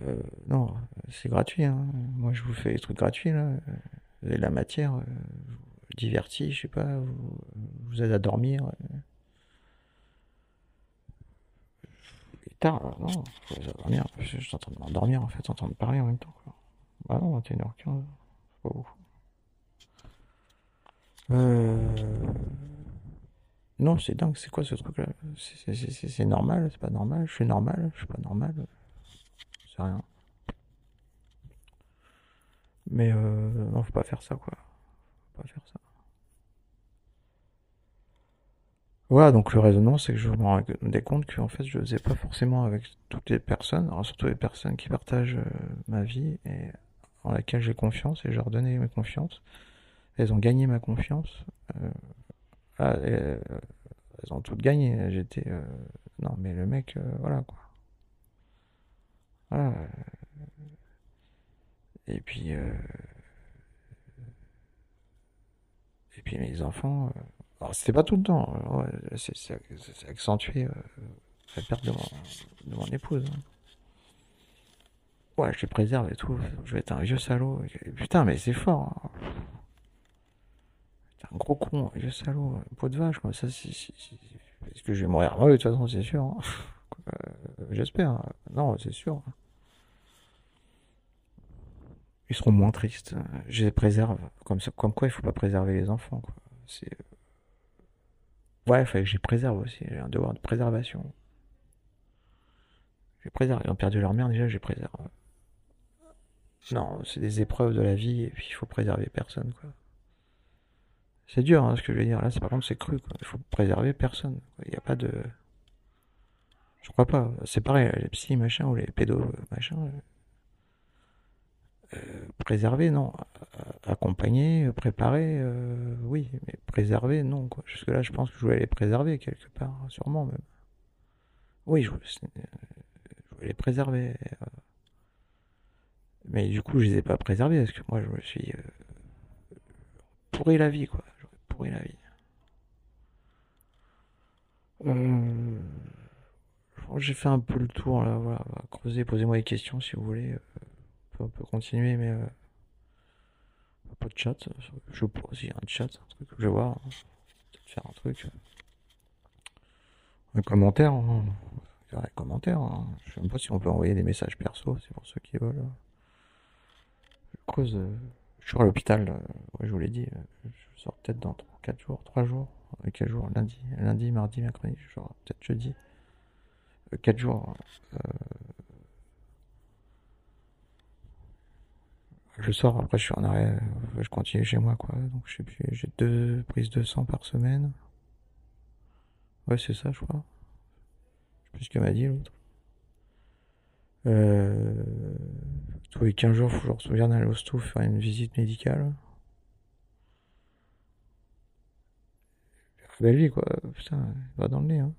Euh, non, c'est gratuit. Hein. Moi, je vous fais des trucs gratuits. Là. Vous avez la matière, euh, vous divertis, je sais pas, vous, vous aide à dormir. Euh. Et tard, non, aide à dormir. Je, suis en train de m'endormir en fait, en train de parler en même temps. Quoi. Bah non, 21h15, c'est pas beaucoup. Euh... Non, c'est dingue, c'est quoi ce truc-là? C'est normal, c'est pas normal, je suis normal, je suis pas normal rien. Mais euh, non, faut pas faire ça, quoi. Faut pas faire ça. Voilà, donc le raisonnement, c'est que je me rendais compte que fait, je le faisais pas forcément avec toutes les personnes, surtout les personnes qui partagent euh, ma vie et en laquelle j'ai confiance et je leur donnais ma confiance. Elles ont gagné ma confiance. Euh, elles ont toutes gagné. J'étais non, mais le mec, voilà quoi. Voilà. Et puis, euh, et puis mes enfants. Euh, alors c'était pas tout le temps. Ouais, c'est accentué euh, la perte de mon, épouse. Hein. Ouais, je les préserve et tout. Je vais être un vieux salaud. Putain, mais c'est fort. Hein. un gros con, un vieux salaud, pot de vache, comme ça. Si, Est-ce que je vais mourir? Moi, de toute façon, c'est sûr. Hein. J'espère. Non, c'est sûr. Ils seront moins tristes. Je les préserve. Comme quoi, il faut pas préserver les enfants. Quoi. C'est... Euh, ouais, il fallait que les préserve aussi. J'ai un devoir de préservation. Je les préserve. Ils ont perdu leur mère, déjà, je les préserve. Non, c'est des épreuves de la vie, et puis il faut préserver personne, quoi. C'est dur, hein, ce que je veux dire. Là, c'est par contre, c'est cru, quoi. Il faut préserver personne. Il n'y a pas de... Je crois pas. C'est pareil, les psy, machin, ou les pédos, machin. Préserver, non. Accompagner, préparer, oui. Mais préserver, non. Jusque-là, je pense que je voulais les préserver quelque part, sûrement même. Oui, je, voulais les préserver. Mais du coup, je les ai pas préservés parce que moi, je me suis pourri la vie, quoi. J'aurais pourri la vie. Euh, j'ai fait un peu le tour là, voilà. Creusez, posez-moi des questions si vous voulez. Euh, on peut continuer, mais euh, pas de chat. Je a un chat, un truc je vais voir. Hein. Peut-être faire un truc. Un commentaire. Hein. Il y a un commentaire. Hein. Je sais même pas si on peut envoyer des messages perso, c'est pour ceux qui veulent. Je creuse. Je suis à l'hôpital, je vous l'ai dit. Je sors peut-être dans 4 jours, 3 jours. Quel jour? Lundi, lundi, mardi, mercredi, genre peut-être jeudi. 4 euh, jours. Euh, je sors, après je suis en arrêt, euh, je continue chez moi quoi. Donc je sais plus, j'ai deux prises de sang par semaine. Ouais c'est ça je crois. Je sais plus ce que m'a dit l'autre. Euh, tous les 15 jours, faut que je retourne à l'hosto faire une visite médicale. belle vie, quoi. Putain, va dans le nez, hein.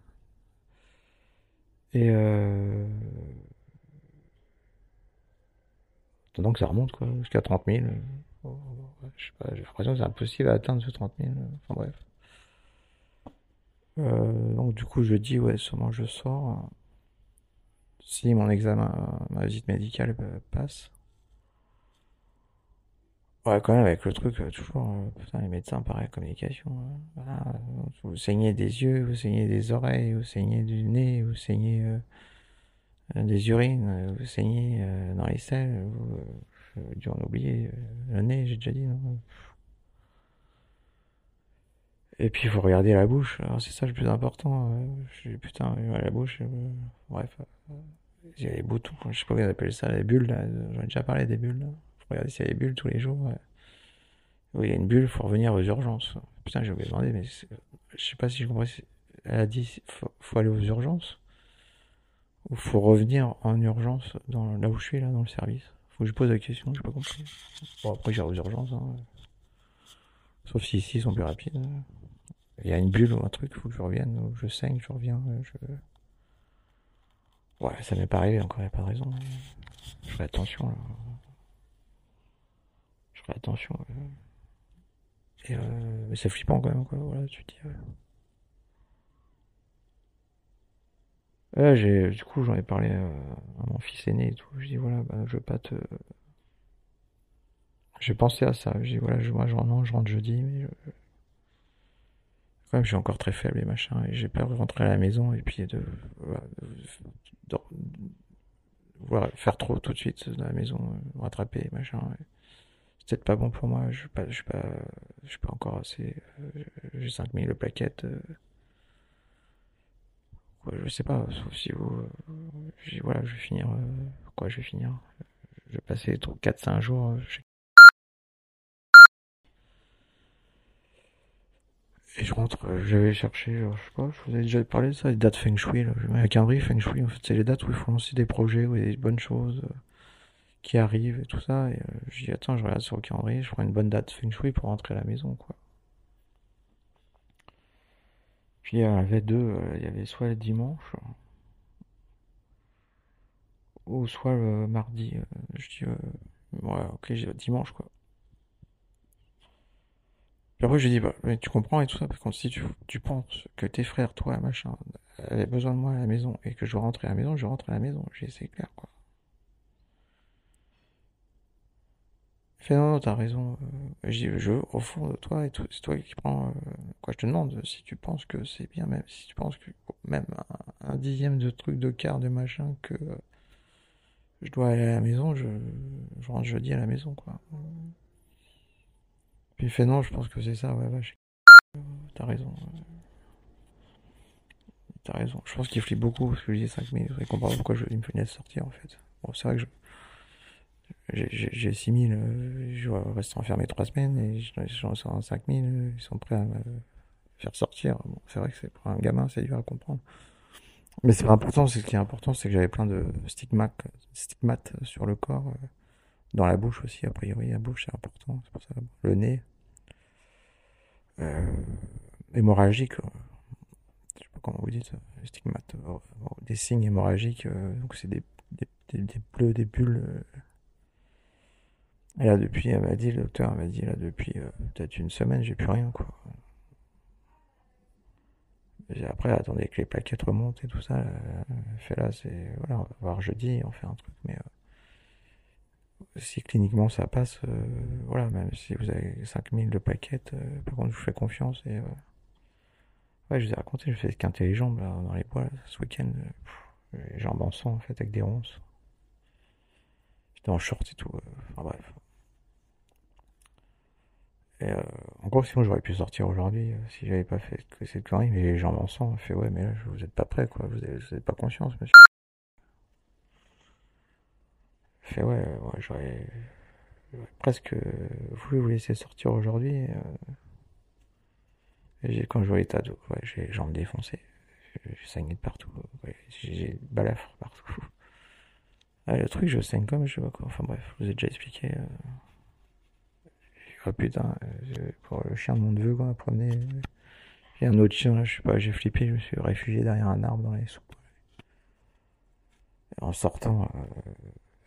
Et euh... Attendant que ça remonte, quoi, jusqu'à 30 000. je sais pas, j'ai l'impression que c'est impossible à atteindre ce 30 000. Enfin bref. Euh, donc du coup, je dis, ouais, sûrement je sors. Si mon examen, ma visite médicale euh, passe, Ouais, quand même, avec le truc, euh, toujours, euh, putain, les médecins, pareil, communication. Vous saignez des yeux, vous saignez des oreilles, vous saignez du nez, vous saignez euh, des urines, vous saignez dans les selles, vous, dû en oublier, le nez, j'ai déjà dit, non Et puis, il faut regarder la bouche, c'est ça le plus important. je putain, la bouche, bref, il y a les boutons, je sais pas comment on appelle ça, les bulles, j'en ai déjà parlé des bulles, là. Regardez s'il y a des bulles tous les jours. Oui, il y a une bulle, faut revenir aux urgences. Putain, j'ai oublié de demander, mais je sais pas si je comprends. Elle a dit faut, faut aller aux urgences faut revenir en urgence dans là où je suis là dans le service. Faut que je pose la question, j'ai pas compris. Bon après j'irai aux urgences. Hein. Sauf si ici ils sont plus rapides. Il y a une bulle ou un truc, faut que je revienne, je saigne, je reviens. Je... Ouais, ça m'est pas arrivé encore, n'y a pas de raison. Je ferai attention là attention. Et euh, mais c'est flippant quand même, quoi. Voilà, tu dis. Ouais, j'ai, du coup, j'en ai parlé euh, à mon fils aîné et tout. Je dis, voilà, bah, je veux pas te. J'ai pensé à ça. Je dis, voilà, je, moi, je, je rentre jeudi, mais je... quand même, suis encore très faible et machin. Et j'ai de rentrer à la maison et puis de. Voilà, faire trop tout de suite dans la maison, me rattraper, machin peut-être pas bon pour moi. Pas, je suis pas, je suis pas encore assez. Euh, j'ai 5000 plaquettes. Euh. Je sais pas, sauf si vous. Euh, voilà, je vais finir. quoi, je vais finir Je vais passer 4-5 jours Et je rentre, je vais chercher, je sais pas, je vous ai déjà parlé de ça, les dates Feng Shui. Là. Je calendrier Feng Shui, en fait, c'est les dates où il faut lancer des projets, ou des bonnes choses qui arrive et tout ça. Et euh, je dis, attends, je regarde sur le calendrier, je prends une bonne date feng shui pour rentrer à la maison, quoi. Il y avait deux, euh, il y avait soit le dimanche, ou soit le mardi. Euh, je dis, ouais, ok, dimanche, quoi. Puis après, je dis, bah, tu comprends et tout ça, parce que si tu, tu penses que tes frères, toi, machin, avaient besoin de moi à la maison et que je rentrer à la maison, je rentre à la maison. J'ai c'est clair, quoi. Fais non, t'as raison. Euh, je, je, au fond de toi, et c'est toi qui prends. Euh, quoi, je te demande si tu penses que c'est bien, même si tu penses que même un, dixième de truc de quart de machin que euh, je dois aller à la maison, je, je rentre jeudi à la maison, quoi. Puis il fait non, je pense que c'est ça, ouais, vache. T'as raison. T'as raison. Je pense qu'il flippe beaucoup parce que je dis 5000 et comprend pourquoi je, il me fait sortir en fait. Bon, c'est vrai que je j'ai 6000, euh, je reste enfermé 3 semaines et j'en sors 5000, ils sont prêts à me faire sortir. C'est vrai que c'est pour un gamin, c'est dur à comprendre. Mais c'est important, ce qui est important, c'est que j'avais plein de stigmates, stigmates sur le corps. Dans la bouche aussi, a priori, la bouche c'est important, c'est pour ça. Le nez. Euh, hémorragique, je sais pas comment vous dites, stigmate, des signes hémorragiques, donc c'est des, bleus, des bulles. Et là, depuis, elle m'a dit, le docteur m'a dit, là, depuis peut-être une semaine, j'ai plus rien, quoi. après, attendez que les plaquettes remontent et tout ça. fait là, c'est, voilà, on va voir jeudi, on fait un truc, mais si cliniquement ça passe, euh, voilà, même si vous avez 5000 de paquettes, euh, par contre je vous fais confiance et euh, ouais, je vous ai raconté, je fais qu'intelligent dans les bois ce week-end, les jambes en sang en fait avec des ronces. J'étais en short et tout, enfin bref. Et en gros, sinon j'aurais pu sortir aujourd'hui si j'avais pas fait cette connerie, mais les jambes en sang, fait ouais, mais là vous êtes pas prêt quoi, vous n'avez pas conscience, monsieur. fait ouais, ouais j'aurais presque voulu vous laisser sortir aujourd'hui. Euh, quand je vois l'état d'eau, ouais, j'ai les jambes défoncées. J'ai saigné de partout. j'ai balafre partout. Ah, le truc, je saigne comme je vois quoi. Enfin bref, je vous ai déjà expliqué. Euh... Oh putain, euh, pour le chien de mon neveu, quoi, promener. J'ai un autre chien, là, je sais pas, j'ai flippé, je me suis réfugié derrière un arbre dans les soupes. En sortant, euh,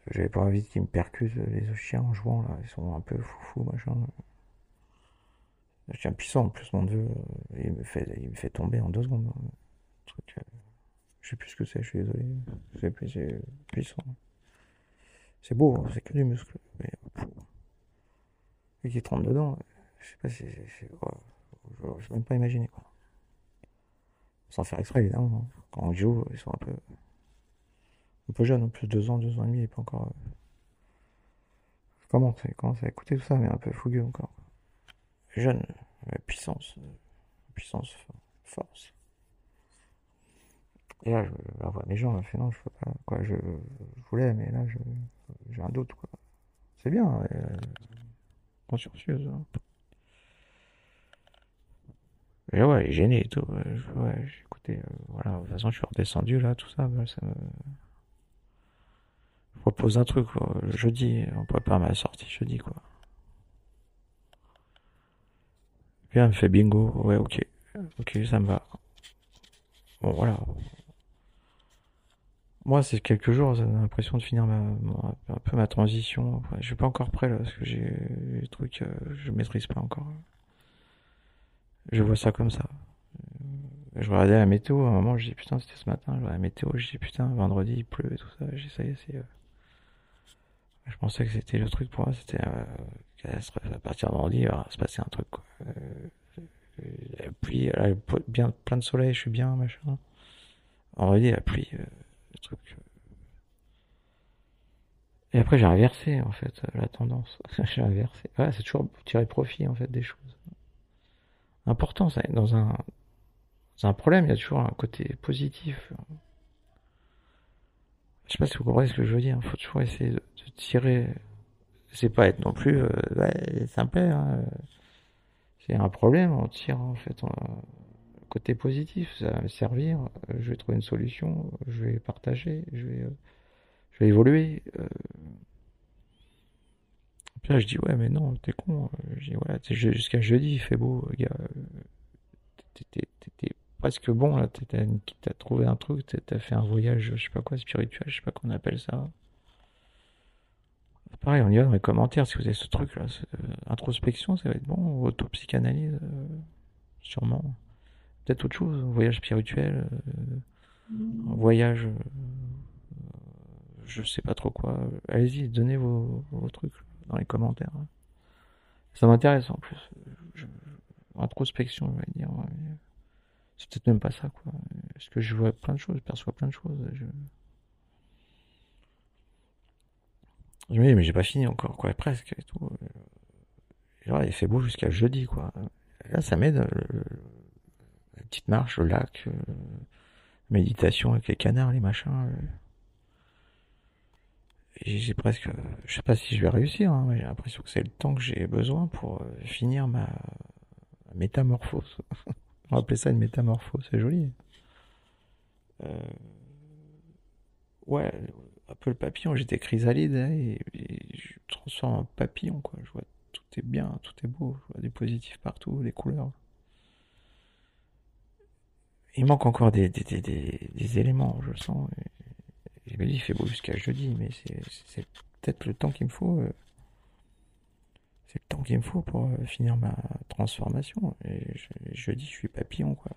j'avais pas envie qu'ils me percutent les autres chiens en jouant là. Ils sont un peu foufou machin. Un chien puissant en plus mon dieu. Il me fait, il me fait tomber en deux secondes. Hein. Truc, euh, je sais plus ce que c'est, je suis désolé. C'est puissant. C'est beau, hein, c'est que du muscle. Mais et qui trempe dedans, je sais pas si je, je peux même pas imaginer quoi. Sans faire exprès évidemment. Hein. Quand on joue, ils sont un peu un peu jeune, en plus deux ans, deux ans et demi, et pas encore. Euh... Comment ça commence à écouter tout ça, mais un peu fougueux encore. Jeune, puissance, puissance, force. Et là, je, vois mes gens, fait non, je peux pas, quoi, je, voulais, mais là, j'ai un doute, quoi. C'est bien, euh, consciencieuse. Hein. Et ouais, gêné et tout. Ouais, euh, voilà, de toute façon, je suis redescendu là, tout ça, ça me propose un truc, jeudi, on prépare ma sortie jeudi, quoi. Bien, me fait bingo, ouais, ok, ok, ça me va. Bon, voilà. Moi, c'est quelques jours, j'ai l'impression de finir ma, un peu ma transition. je suis pas encore prêt, là, parce que j'ai des trucs, euh, je maîtrise pas encore. Je vois ça comme ça. Je regardais la météo, à un moment, je dis putain, c'était ce matin, je la météo, je dis putain, vendredi, il pleut et tout ça, j'ai ça y est, c'est... Je pensais que c'était le truc pour moi, c'était euh, à partir de vendredi, il va se passer un truc. Quoi. Euh, la pluie, bien plein de soleil, je suis bien, machin. Vendredi, la pluie, euh, Euh. Et après, j'ai inversé, en fait, la tendance. j'ai inversé. Ouais, c'est toujours tirer profit, en fait, des choses. Important, ça, dans un, dans un problème, il y a toujours un côté positif. Je sais pas si vous comprenez ce que je veux dire. Il faut toujours essayer de, tirer. C'est pas être non plus euh, ouais, simple. Hein. C'est un problème. On tire en fait côté positif. Ça va me servir. Je vais trouver une solution. Je vais partager. Je vais, euh, je vais évoluer. Euh. Puis là, je dis ouais, mais non, t'es con. Je ouais, jusqu'à jeudi, il fait beau, gars. T'es presque bon là, t'as trouvé un truc, t'as fait un voyage, je sais pas quoi, spirituel, je sais pas qu'on appelle ça. Pareil, on y va dans les commentaires si vous avez ce truc là, euh, introspection, ça va être bon, auto-psychanalyse, euh, sûrement. Peut-être autre chose, voyage spirituel, euh, voyage, je sais pas trop quoi. Allez-y, donnez vos, trucs dans les commentaires. Ça m'intéresse en plus. introspection, je vais dire c'est peut-être même pas ça, quoi. Parce que je vois plein de choses, je perçois plein de choses. Je, mais j'ai pas fini encore, quoi, presque et tout. Genre, il fait beau jusqu'à jeudi, quoi. Là, ça m'aide, la petite marche, le lac, euh, méditation avec les canards, les machins. j'ai presque, je sais pas si je vais réussir, hein, mais j'ai l'impression que c'est le temps que j'ai besoin pour euh, finir ma métamorphose. On va appeler ça une métamorphose, c'est joli. Euh, ouais, un peu le papillon, j'étais chrysalide, hein, et, transforme en papillon, quoi. Je vois tout est bien, tout est beau, je vois des positifs partout, des couleurs. Il manque encore des, des, des, des éléments, je le sens. Je me dis, il fait beau jusqu'à jeudi, mais c'est peut-être le temps qu'il me faut. Euh, c'est le temps qu'il me faut pour euh, finir ma transformation. Et je, jeudi, je suis papillon, quoi.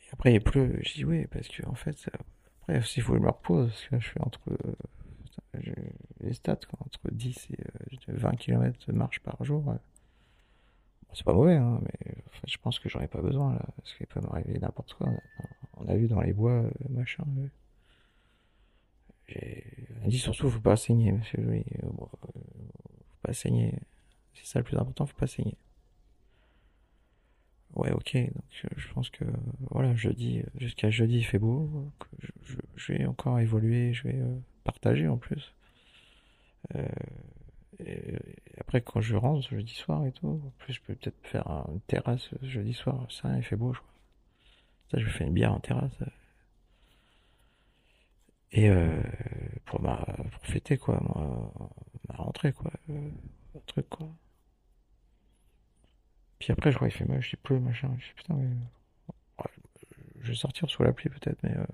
Et après, il pleut. Je dis, oui, parce que, en fait, après, s'il faut me repose, parce que je fais entre les stats, quoi, entre 10 et 20 km de marche par jour. C'est pas mauvais, hein, mais je pense que j'aurais pas besoin, là, parce qu'il peut m'arriver n'importe quoi. On a vu dans les bois, euh, machin. On dit surtout, faut pas saigner, monsieur Louis. Euh, faut pas saigner. C'est ça le plus important, faut pas saigner. Ouais, ok. Donc, euh, je pense que, voilà, jeudi, jusqu'à jeudi, il fait beau. je, vais encore évoluer, je vais partager en plus. Euh, après, quand je rentre jeudi soir et tout, en plus, je peux peut-être faire une terrasse jeudi soir. Ça, il fait beau, je crois. Ça, je fais une bière en terrasse. Et euh, pour ma pour fêter quoi, ma rentrée quoi, euh, un truc quoi. Puis après, je crois qu'il fait moche, il pleut, machin. Je dis putain, mais... je vais sortir sous la pluie peut-être, mais euh,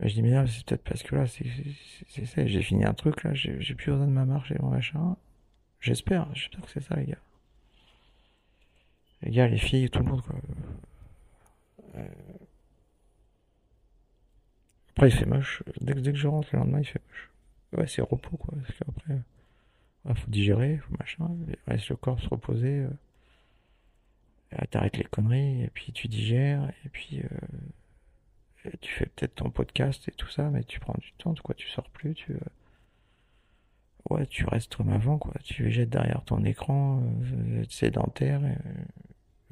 je dis, mais là, c'est peut-être parce que là, c'est ça, j'ai fini un truc, là, j'ai plus besoin de ma marche et mon machin. J'espère, j'espère que c'est ça, les gars. Les gars, les filles, tout le monde, quoi. Euh, après, il fait moche. Dès que, dès que je rentre le lendemain, il fait moche. Ouais, c'est repos, quoi. Parce qu'après, faut digérer, faut machin. Laisse le corps se reposer. Euh, T'arrêtes les conneries, et puis tu digères, et puis. Euh, tu fais peut-être ton podcast et tout ça, mais tu prends du temps, quoi, tu sors plus, tu, euh, ouais, tu restes comme avant, quoi, tu végètes derrière ton écran, euh, sédentaire, euh,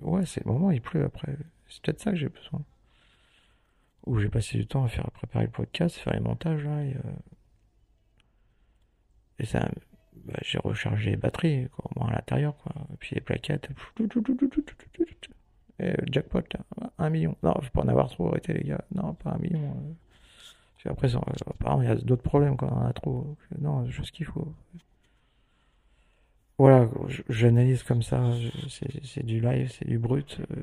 ouais, c'est le moment, il pleut après, c'est peut-être ça que j'ai besoin. Ou j'ai passé du temps à faire préparer le podcast, faire les montages, là, et, et ça, bah, j'ai rechargé les batteries, quoi, à l'intérieur, quoi, et puis les plaquettes, le jackpot, un million. Non, faut pas en avoir trop, arrêtez les gars. Non, pas un million. Euh. Après, apparemment, il y a d'autres problèmes quand on en a trop. Non, juste qu'il faut. Voilà, j'analyse comme ça. C'est du live, c'est du brut. Euh,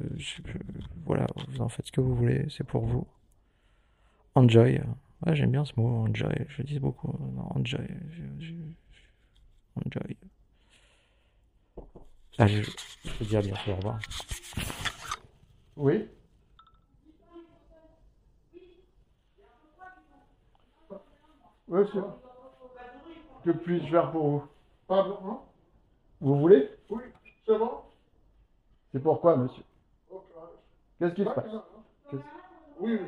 voilà, vous en faites ce que vous voulez, c'est pour vous. Enjoy. Ouais, j'aime bien ce mot, enjoy. Je dis beaucoup. enjoy. Enjoy. Allez, je, je te dis à bientôt. Au revoir. Oui. Oui, c'est Que puis-je faire pour vous? Pardon hein? Vous voulez? Oui, c'est bon C'est pourquoi, monsieur? Qu'est-ce qui se passe? Oui, oui.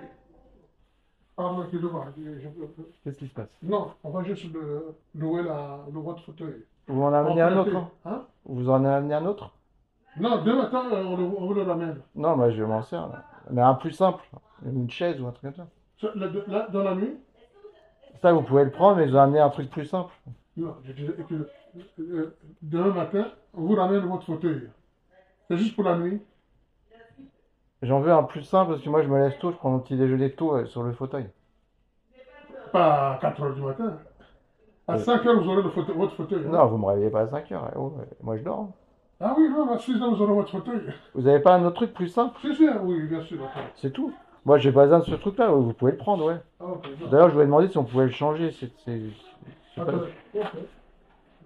Pardon, excusez-moi. Qu'est-ce qui se passe? Non, on va juste le, louer la, le votre fauteuil. Vous en amenez un autre hein, hein? Vous en avez amené un autre? Non, demain matin, on, le, on le ramène. Non, moi je m'en sers. Là. Mais un plus simple. Une chaise ou un truc comme ça. Là, dans la nuit? Ça, vous pouvez le prendre, mais je vais amener un truc plus simple. Non, je disais que euh, demain matin, on vous ramène votre fauteuil. C'est juste pour la nuit? J'en veux un plus simple parce que moi je me lève tôt, je prends mon petit déjeuner tôt euh, sur le fauteuil. Pas à 4 h du matin. À 5 h vous aurez le fauteuil, votre fauteuil. Non, vous me réveillez pas à 5 h oh, moi je dors. Ah oui, non, là, là, vous aurez votre fauteuil. Vous n'avez pas un autre truc plus simple? C'est sûr, oui, bien sûr. C'est tout. Moi, j'ai pas besoin de ce truc-là, vous pouvez le prendre, ouais. Ah, D'ailleurs, je vous ai demandé si on pouvait le changer. C'est, pas...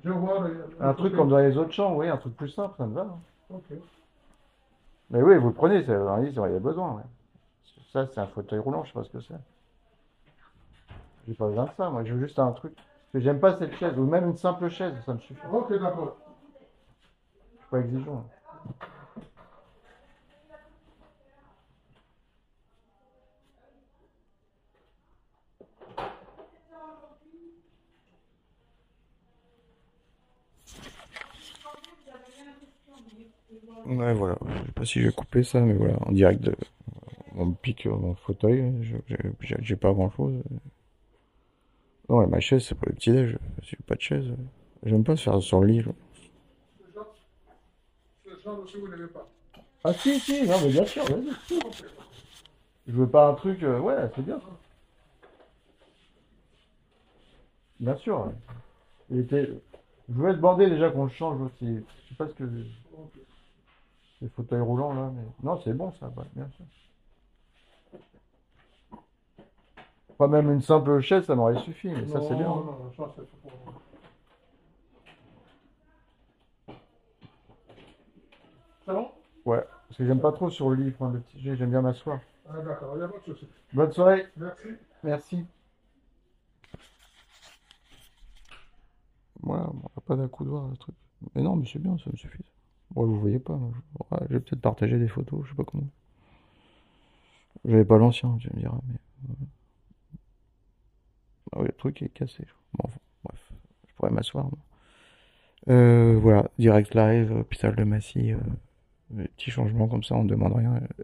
Je vois Un truc comme dans les autres chambres, oui, un truc plus simple, ça me va. Hein. Mais oui, vous le prenez, ça dire qu'il y a besoin. Ouais. Ça, c'est un fauteuil roulant, je sais pas ce que c'est. J'ai pas besoin de ça, moi, je veux juste un truc. J'aime pas cette chaise, ou même une simple chaise, ça me suffit. Ok, d'accord pas exigeant. Ouais, voilà. Je sais pas si j'ai coupé ça, mais voilà, en direct, on me pique mon fauteuil, j'ai pas grand chose. Non, ma chaise, c'est pour le petit-déj. J'ai pas de chaise. J'aime pas se faire sur le lit vous n'avez pas. Ah si, si, non mais bien sûr, vas-y. Je veux pas un truc, euh, ouais, c'est bien. Bien sûr. ouais. Il était... Je voulais demander déjà qu'on change aussi. Je sais pas ce que... Les fauteuils roulants là, mais... Non, c'est bon ça, ouais, bien sûr. Pas même une simple chaise, ça m'aurait suffi, mais ça c'est bien. Non, non, ça c'est pour... Bon? Ouais, parce que j'aime pas trop sur le lit prendre le petit j'aime bien m'asseoir. Ah, D'accord, il n'y a pas de souci. Bonne soirée, Merci. merci. Voilà, bon, on n'a pas d'un le truc. Mais non, mais c'est bien, ça me suffit. Bon, vous voyez pas, ouais, je vais peut-être partager des photos, je sais pas comment. J'avais pas l'ancien, tu me diras, mais. Ah oui, le truc est cassé. Bon, enfin, bref, je pourrais m'asseoir. Euh, voilà, direct live, hôpital de Massy, euh, des petits changements comme ça, on ne demande rien. euh.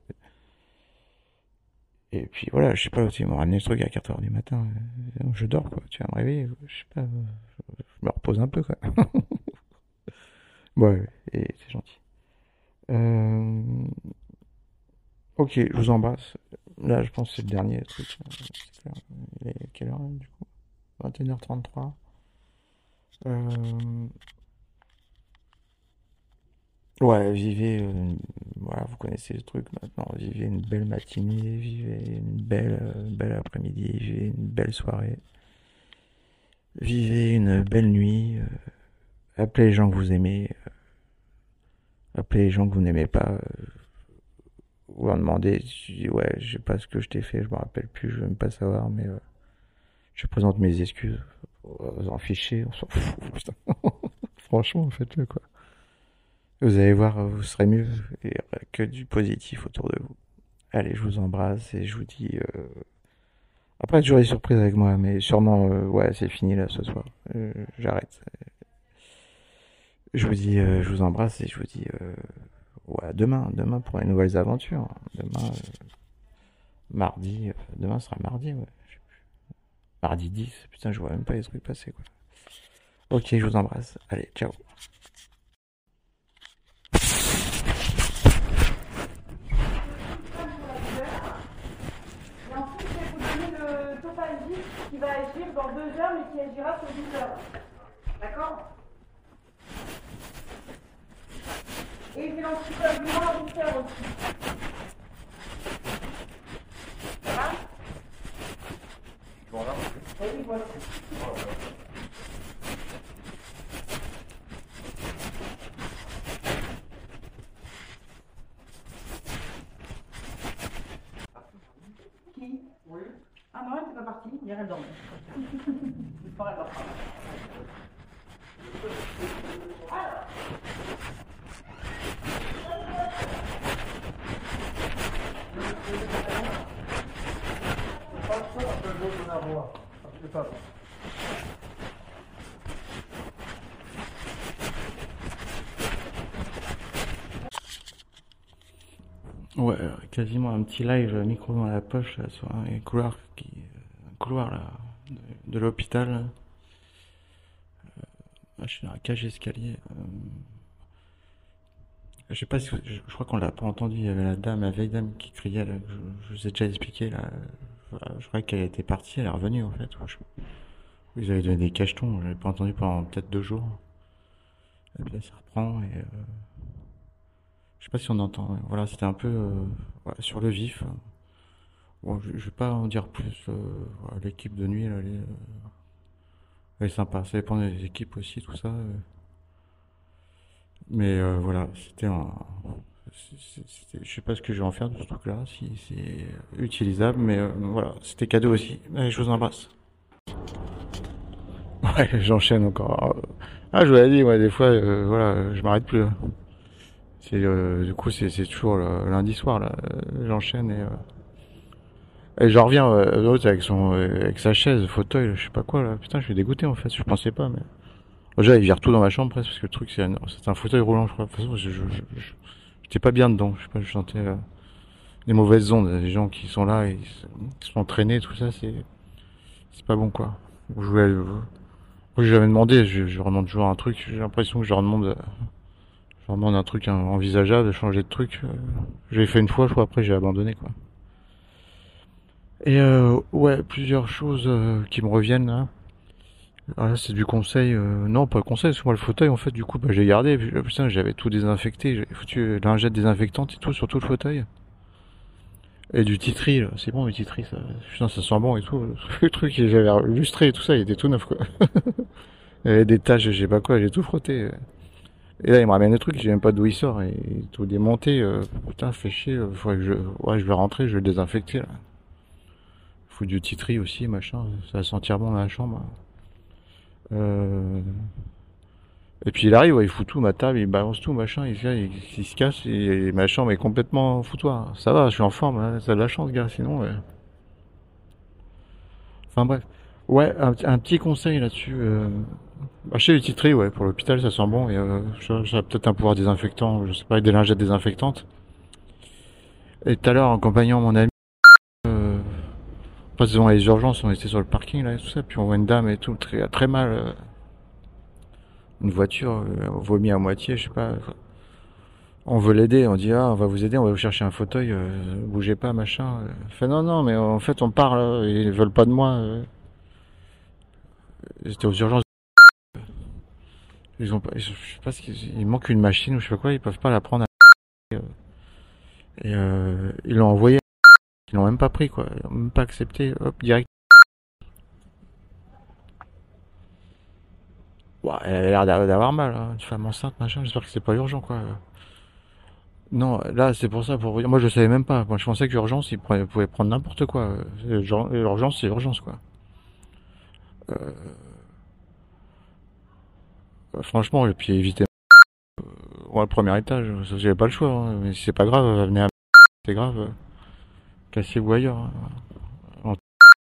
Et puis voilà, je sais pas, ils m'ont ramené le truc à 4h du matin. euh, Je dors, quoi. Tu vas me réveiller, je sais pas, euh, je me repose un peu, quoi. Ouais, et c'est gentil. Ok, je vous embrasse. Là, je pense que c'est le dernier truc. clair. Il est quelle heure, du coup? 21h33. Euh, Ouais, vivez, euh, voilà, vous connaissez le truc maintenant. Vivez une belle matinée, vivez une belle, euh, belle après-midi, vivez une belle soirée. Vivez une belle nuit. euh, appelez les gens que vous aimez. euh, appelez les gens que vous n'aimez pas. euh, vous leur demandez, tu dis, ouais, je sais pas ce que je t'ai fait, je me rappelle plus, je veux même pas savoir, mais je présente mes excuses. Vous en fichez, on s'en fout, putain. Franchement, faites-le, quoi. Vous allez voir, vous serez mieux. Aura que du positif autour de vous. Allez, je vous embrasse et je vous dis. euh, Après, toujours des surprises avec moi, mais sûrement, euh, ouais, c'est fini là ce soir. Euh, J'arrête. Je vous dis, euh, je vous embrasse et je vous dis, ouais, demain, demain pour les nouvelles aventures. Demain, mardi, demain sera mardi, ouais. Mardi 10, putain, je vois même pas les trucs passer, quoi. Ok, je vous embrasse. Allez, ciao. Et ensuite, je vais vous donner le topazis qui va agir dans deux heures, agira sur 12 heures. D'accord Et j'ai l'anticoagulant à vous faire aussi. Ça va Oui, voilà. Qui? Oui. Ah non, elle n'est pas partie. Hier, elle dormait. Ce soir, elle dort pas. Alors. Voir. Ouais, euh, quasiment un petit live euh, micro dans la poche là, sur un couloir qui, euh, un couloir là de, l'hôpital. Euh, je suis dans la cage escalier. je sais pas si vous- je, je crois qu'on l'a pas entendu. Il y avait la dame, la vieille dame qui criait. Là, que je, je vous ai déjà expliqué là. Voilà, je crois qu'elle était partie, elle est revenue en fait. Je- Vous avez donné des cachetons, je l'ai pas entendu pendant peut-être deux jours. Et ça reprend et. euh, je sais pas si on entend. Voilà, c'était un peu euh, sur le vif. Bon, je, vais pas en dire plus. euh, L'équipe de nuit, elle est, sympa. Ça dépend des équipes aussi, tout ça. euh. Mais voilà, c'était un. Je sais pas ce que je vais en faire de ce truc-là, si c'est utilisable, mais voilà, c'était cadeau aussi. Allez, je vous embrasse. Ouais, j'enchaîne encore. Ah, je vous l'ai dit, ouais, des fois, voilà, je m'arrête plus. C'est euh, du coup c'est toujours le lundi soir là, euh, j'enchaîne et euh, et j'en reviens l'autre avec son avec sa chaise, fauteuil, je sais pas quoi là. Putain, je suis dégoûté en fait, je pensais pas mais déjà il vire tout dans ma chambre presque parce que le truc c'est un, un fauteuil roulant je crois. De toute façon, je je je- je- j'étais pas bien dedans, je sais pas, je sentais euh, des mauvaises ondes, des gens qui sont là et ils sont entraînés tout ça, c'est c'est pas bon quoi. Je voulais j'avais demandé, je, je demande toujours un truc, j'ai l'impression que je leur demande euh, je leur demande un truc envisageable, de changer de truc. euh, J'ai fait une fois, je crois, après j'ai abandonné, quoi. Et euh, ouais, plusieurs choses euh, qui me reviennent là. Ah, là, c'est du conseil. euh, non, pas le conseil, que moi, le fauteuil, en fait, du coup, bah, j'ai gardé. Puis, putain, j'avais tout désinfecté. J'avais foutu lingette désinfectante et tout sur tout le fauteuil. Et du titri. C'est bon, le titri, ça. Putain, ça sent bon et tout. Le truc, j'avais illustré et tout ça, il était tout neuf, quoi. avait des taches, je sais pas quoi, j'ai tout frotté. Et là, il me ramène le truc, j'ai même pas d'où il sort. Et tout démonté. euh, putain, fait chier. euh, Faudrait que je... Ouais, je vais rentrer, je vais le désinfecter, là. Faut du titri aussi, machin. Ça va sentir bon dans la chambre. Euh... Et puis il arrive, il fout tout, ma table, il balance tout, machin, il, il, se casse, et, ma chambre est complètement foutoir. Ça va, je suis en forme, hein, ça a de la chance, gars, sinon... Enfin bref. Ouais, un, un petit conseil là-dessus. Euh... Acheter du titri, ouais, pour l'hôpital, ça sent bon, et euh, peut-être un pouvoir désinfectant, je sais pas, avec des lingettes désinfectantes. Et tout à l'heure, en accompagnant mon ami, euh... pas devant les urgences, on était sur le parking, là, et tout ça, puis on voit une dame et tout, très, très mal... euh, une voiture euh, vomie à moitié, je sais pas. On veut l'aider, on dit ah on va vous aider, on va vous chercher un fauteuil, euh, bougez pas machin. Fait non non mais en fait on part là, ils veulent pas de moi. J'étais aux urgences. Ils ont je sais pas ce qu'ils, il manque une machine ou je sais pas quoi, ils peuvent pas la prendre. À... Et euh, ils l'ont envoyé, ils l'ont même pas pris quoi, ils l'ont même pas accepté, hop direct. Ouais, elle a l'air d'a- d'avoir mal, hein, une femme enceinte, machin. J'espère que c'est pas urgent, quoi. Non, là, c'est pour ça, pour. Moi, je savais même pas. Moi, je pensais que l'urgence, ils pouvaient prendre n'importe quoi. Euh, L'urgence, c'est l'urgence, quoi. Euh, euh, Franchement, et puis éviter. Euh, le premier étage, ça, j'avais pas le choix. hein. Mais c'est pas grave, venez à. C'est grave. euh, Cassez-vous ailleurs. hein.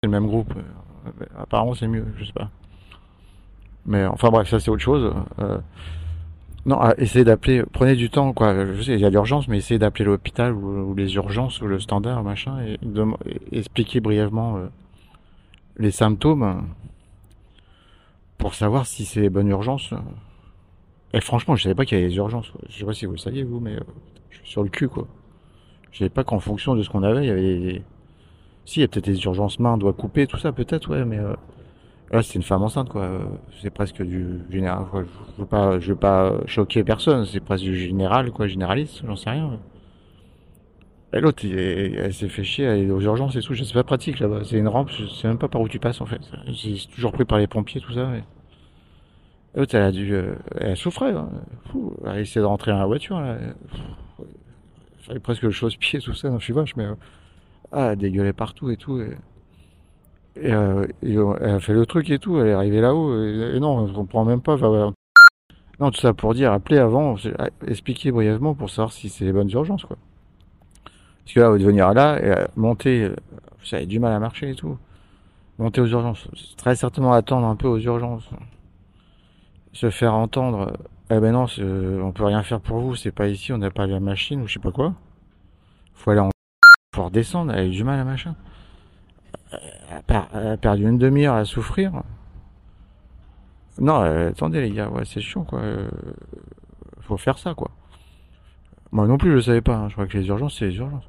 C'est le même groupe. euh, Apparemment, c'est mieux, je sais pas. Mais enfin bref, ça c'est autre chose. Euh, non, ah, essayez d'appeler, prenez du temps, quoi. Je sais, il y a l'urgence, mais essayez d'appeler l'hôpital ou, les urgences ou le standard, machin, et, et expliquer brièvement euh, les symptômes euh, pour savoir si c'est les bonnes urgences. Et franchement, je savais pas qu'il y avait des urgences. quoi. Je sais pas si vous le saviez, vous, mais euh, je suis sur le cul, quoi. Je savais pas qu'en fonction de ce qu'on avait, il y avait des... Si, il y a peut-être des urgences mains, doigts coupés, tout ça, peut-être, ouais, mais... euh, Là, c'est une femme enceinte, quoi. Euh, C'est presque du général. Je veux pas, je veux pas choquer personne. C'est presque du général, quoi, généraliste. J'en sais rien. Et l'autre, elle s'est fait chier, elle est aux urgences et tout. C'est pas pratique là-bas. C'est une rampe. Je sais même pas par où tu passes en fait. C'est toujours pris par les pompiers, tout ça. Et L'autre, elle a dû, euh, elle souffrait. Hein. Elle essayait de rentrer dans la voiture. Là. Fallait presque le chausse-pied, tout ça. Non, je suis vache, mais euh, ah, elle dégueulait partout et tout. Euh, et, euh, elle a fait le truc et tout, elle est arrivée là-haut, et, non, on comprend même pas. Non, tout ça pour dire, appelez avant, ah, expliquez brièvement pour savoir si c'est les bonnes urgences, quoi. Parce que là, vous devez venir là, et euh, monter, euh, vous avez du mal à marcher et tout. Monter aux urgences. Très certainement attendre un peu aux urgences. Se faire entendre, euh, eh ben non, on peut rien faire pour vous, c'est pas ici, on n'a pas la machine, ou je sais pas quoi. Faut aller en... Faut redescendre, elle a eu du mal à machin elle a a perdu une demi-heure à souffrir. Non, attendez les gars, ouais, c'est chiant quoi. Faut faire ça quoi. Moi non plus je savais pas, hein. je crois que les urgences c'est les urgences.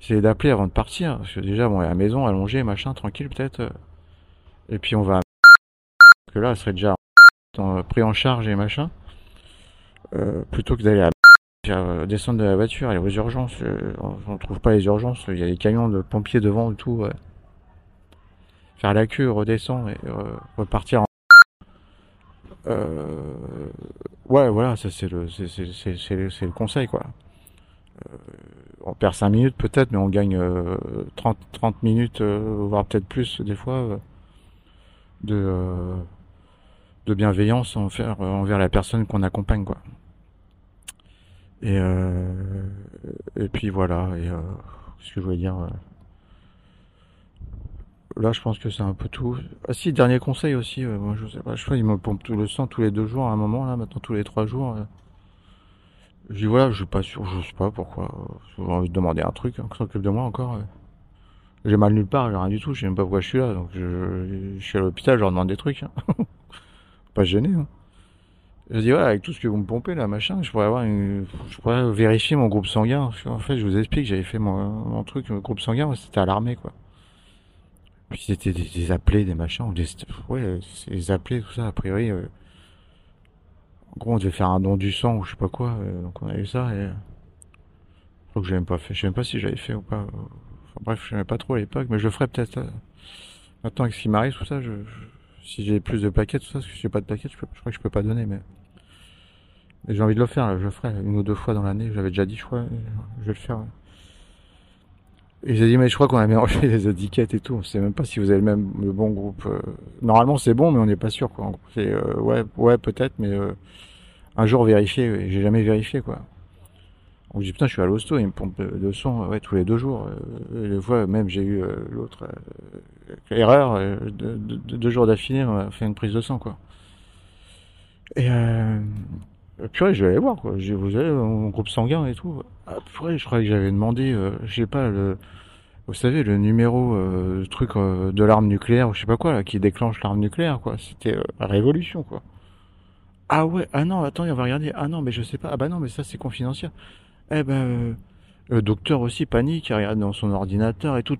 C'est d'appeler avant de partir, parce que déjà bon, à la maison, allongé, machin, tranquille peut-être. euh. Et puis on va... Parce que là, elle serait déjà en- pris en charge et machin. Euh, plutôt que d'aller à... euh, descendre de la voiture, aller aux urgences. euh, on, trouve pas les urgences, il y a des camions de pompiers devant et tout. ouais faire la queue, redescendre et euh, repartir en... Euh, ouais, voilà, ça c'est le, c'est le conseil, quoi. Euh, on perd 5 minutes peut-être, mais on gagne euh, 30, 30 minutes, euh, voire peut-être plus des fois, euh, de, euh, de bienveillance envers, la personne qu'on accompagne. Et, euh, puis voilà, euh, ce que je voulais dire... euh, Là, je pense que c'est un peu tout. Ah si, dernier conseil aussi. euh, je sais pas. Je pas, il me pompe tout le sang tous les deux jours à un moment là. Maintenant, tous les trois jours. Je dis voilà, je suis pas sûr. Je sais pas pourquoi. J'ai envie de demander un truc. Hein, qui s'occupe de moi encore. J'ai mal nulle part. J'ai rien du tout. Je sais même pas pourquoi je suis là. Donc, je, suis à l'hôpital. Je leur demande des trucs. hein. pas gêné. Hein. Je dis voilà, avec tout ce que vous me pompez là, machin, je pourrais avoir une, je pourrais vérifier mon groupe sanguin. Qu'en fait, je vous explique, j'avais fait mon, truc, mon groupe sanguin, c'était à l'armée quoi. Puis c'était des, des appelés, des machins, des, ouais, des appelés, tout ça, a priori. euh, en gros, on devait faire un don du sang ou je sais pas quoi, euh, donc on a eu ça et. Je crois que j'ai même pas fait, je sais même pas si j'avais fait ou pas. euh, bref, je pas trop à l'époque, mais je le ferai peut-être. euh, Maintenant, avec ce qui m'arrive, tout ça, je, si j'ai plus de plaquettes, tout ça, parce que si j'ai pas de plaquettes, je, peux- crois que je peux pas donner, mais. j'ai envie de le faire, là, je le ferai une ou deux fois dans l'année, j'avais déjà dit, je crois, euh, je vais le faire. ouais. Et j'ai dit, mais je crois qu'on a mélangé les étiquettes et tout. On sait même pas si vous avez le même, le bon groupe. euh. Normalement, c'est bon, mais on n'est pas sûr, quoi. C'est, euh, ouais, ouais, peut-être, mais euh, un jour vérifier. et J'ai jamais vérifié, quoi. Donc, je dis, putain, je suis à l'hosto, il me pompe de son, ouais, tous les deux jours. Euh, les fois, même, j'ai eu euh, l'autre euh, erreur, euh, de, de- de- deux jours d'affilée, on a fait une prise de sang, quoi. Et, euh, purée, je vais aller voir, quoi. J'ai, vous avez mon groupe sanguin et tout. Ah, purée, je croyais que j'avais demandé, euh, je sais pas, le, vous savez, le numéro, euh, truc euh, de l'arme nucléaire ou je sais pas quoi, là, qui déclenche l'arme nucléaire, quoi. C'était euh, la révolution, quoi. Ah ouais, ah non, attends, on va regarder. Ah non, mais je sais pas. Ah bah non, mais ça c'est confidentiel. Eh ben, euh, le docteur aussi panique, il regarde dans son ordinateur et tout.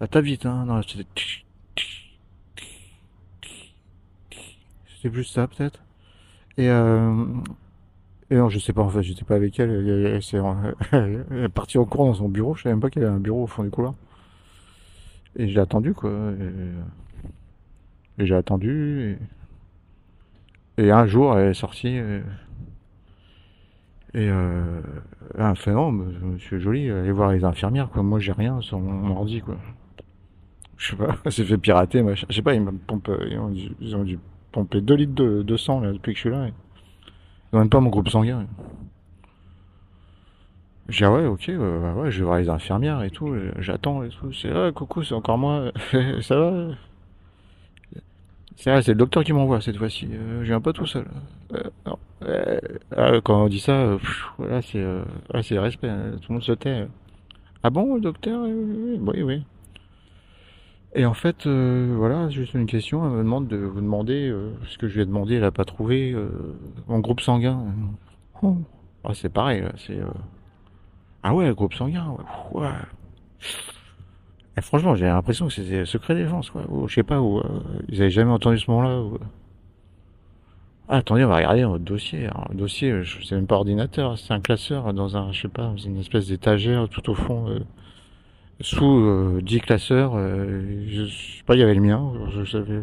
Ah t'as vite, hein. Non, c'était... Plus ça, peut-être. Et euh... Et non, je sais pas, en fait, j'étais pas avec elle. Elle, est partie en cours dans son bureau. Je savais même pas qu'elle avait un bureau au fond du couloir. Et j'ai attendu, quoi. Et, j'ai attendu. Et un jour, elle est sortie. Et, et euh... elle fait non, monsieur Joly, allez voir les infirmières, quoi. Moi, j'ai rien sur mon ordi, quoi. Je sais pas, s'est fait pirater, machin. Je sais pas, ils me pompent, ils ont dû, ils ont dû pomper 2 litres de, sang, là, depuis que je suis là. Ils ont même pas mon groupe sanguin. J'ai ah ouais, ok, euh, bah ouais, je vais voir les infirmières et tout, j'attends et tout. C'est, ah, coucou, c'est encore moi, ça va? C'est le docteur qui m'envoie cette fois-ci, euh, je viens pas tout seul. Euh, non. Euh, ah, quand on dit ça, euh, pff, là, c'est, euh, là, c'est respect, hein, tout le monde se tait. Ah bon, docteur? Oui, oui. Et en fait, euh, voilà, juste une question, elle me demande de vous demander, ce que je lui ai demandé, elle a pas trouvé, mon groupe sanguin. Oh. Ah, c'est pareil, c'est, ah ouais, groupe sanguin, ouais. ouais. Et franchement, j'ai l'impression que c'était secret défense, quoi. Ou je sais pas, où ils avaient jamais entendu ce moment-là. Ou... Ah, attendez, on va regarder votre dossier. Alors, dossier, je sais même pas ordinateur, c'est un classeur dans un, je sais pas, une espèce d'étagère tout au fond, euh, sous euh, 10 classeurs. euh, je, sais pas, il y avait le mien, je savais.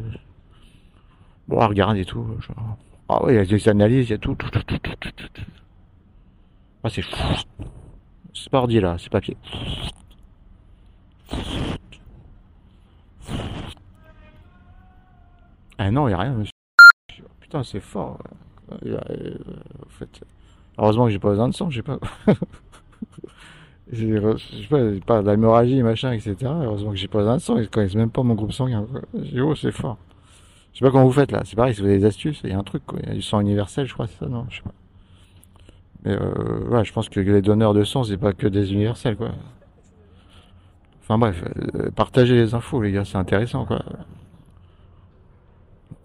Bon, on regarde et tout. Ah ouais, il y a des analyses, il y a tout. tout. Ah, c'est c'est pas ordi là, c'est papier. Ah non, il n'y a rien, monsieur. Putain, c'est fort. Euh, en fait, heureusement que j'ai pas besoin de sang, je sais pas. J'ai, pas, j'ai pas d'hémorragie, machin, etc. Heureusement que j'ai pas besoin de sang, ils connaissent même pas mon groupe sanguin. J'ai oh, c'est fort. Je sais pas comment vous faites là, c'est pareil, si vous avez des astuces, il y a un truc, quoi. Il y a du sang universel, je crois, c'est ça, non Je sais pas. Mais euh, ouais, je pense que les donneurs de sang, c'est pas que des universels, quoi. Bref, euh, partagez les infos, les gars, c'est intéressant, quoi.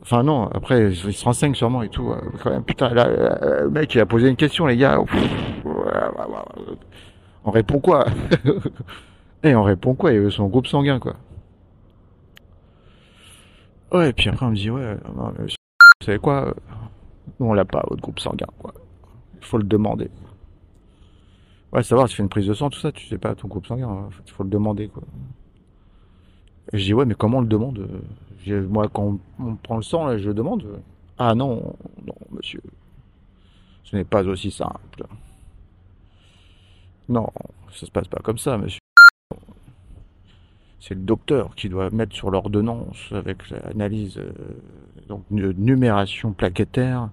Enfin non, après, ils se renseignent sûrement et tout. euh, quand même, putain, là, euh, le mec, il a posé une question, les gars. On répond quoi? Et on répond quoi? Veut son groupe sanguin, quoi. Ouais, et puis après, on me dit, ouais, non, mais, vous savez quoi? On l'a pas, votre groupe sanguin, quoi. Il faut le demander. Ouais, savoir, tu fais une prise de sang, tout ça, tu sais pas ton groupe sanguin, il faut le demander, quoi. Je dis, ouais, mais comment on le demande euh? Moi, quand on, prend le sang, là, je le demande. euh, Ah non, non, monsieur. Ce n'est pas aussi simple. Non, ça se passe pas comme ça, monsieur. C'est le docteur qui doit mettre sur l'ordonnance avec l'analyse, euh, donc numération plaquettaire,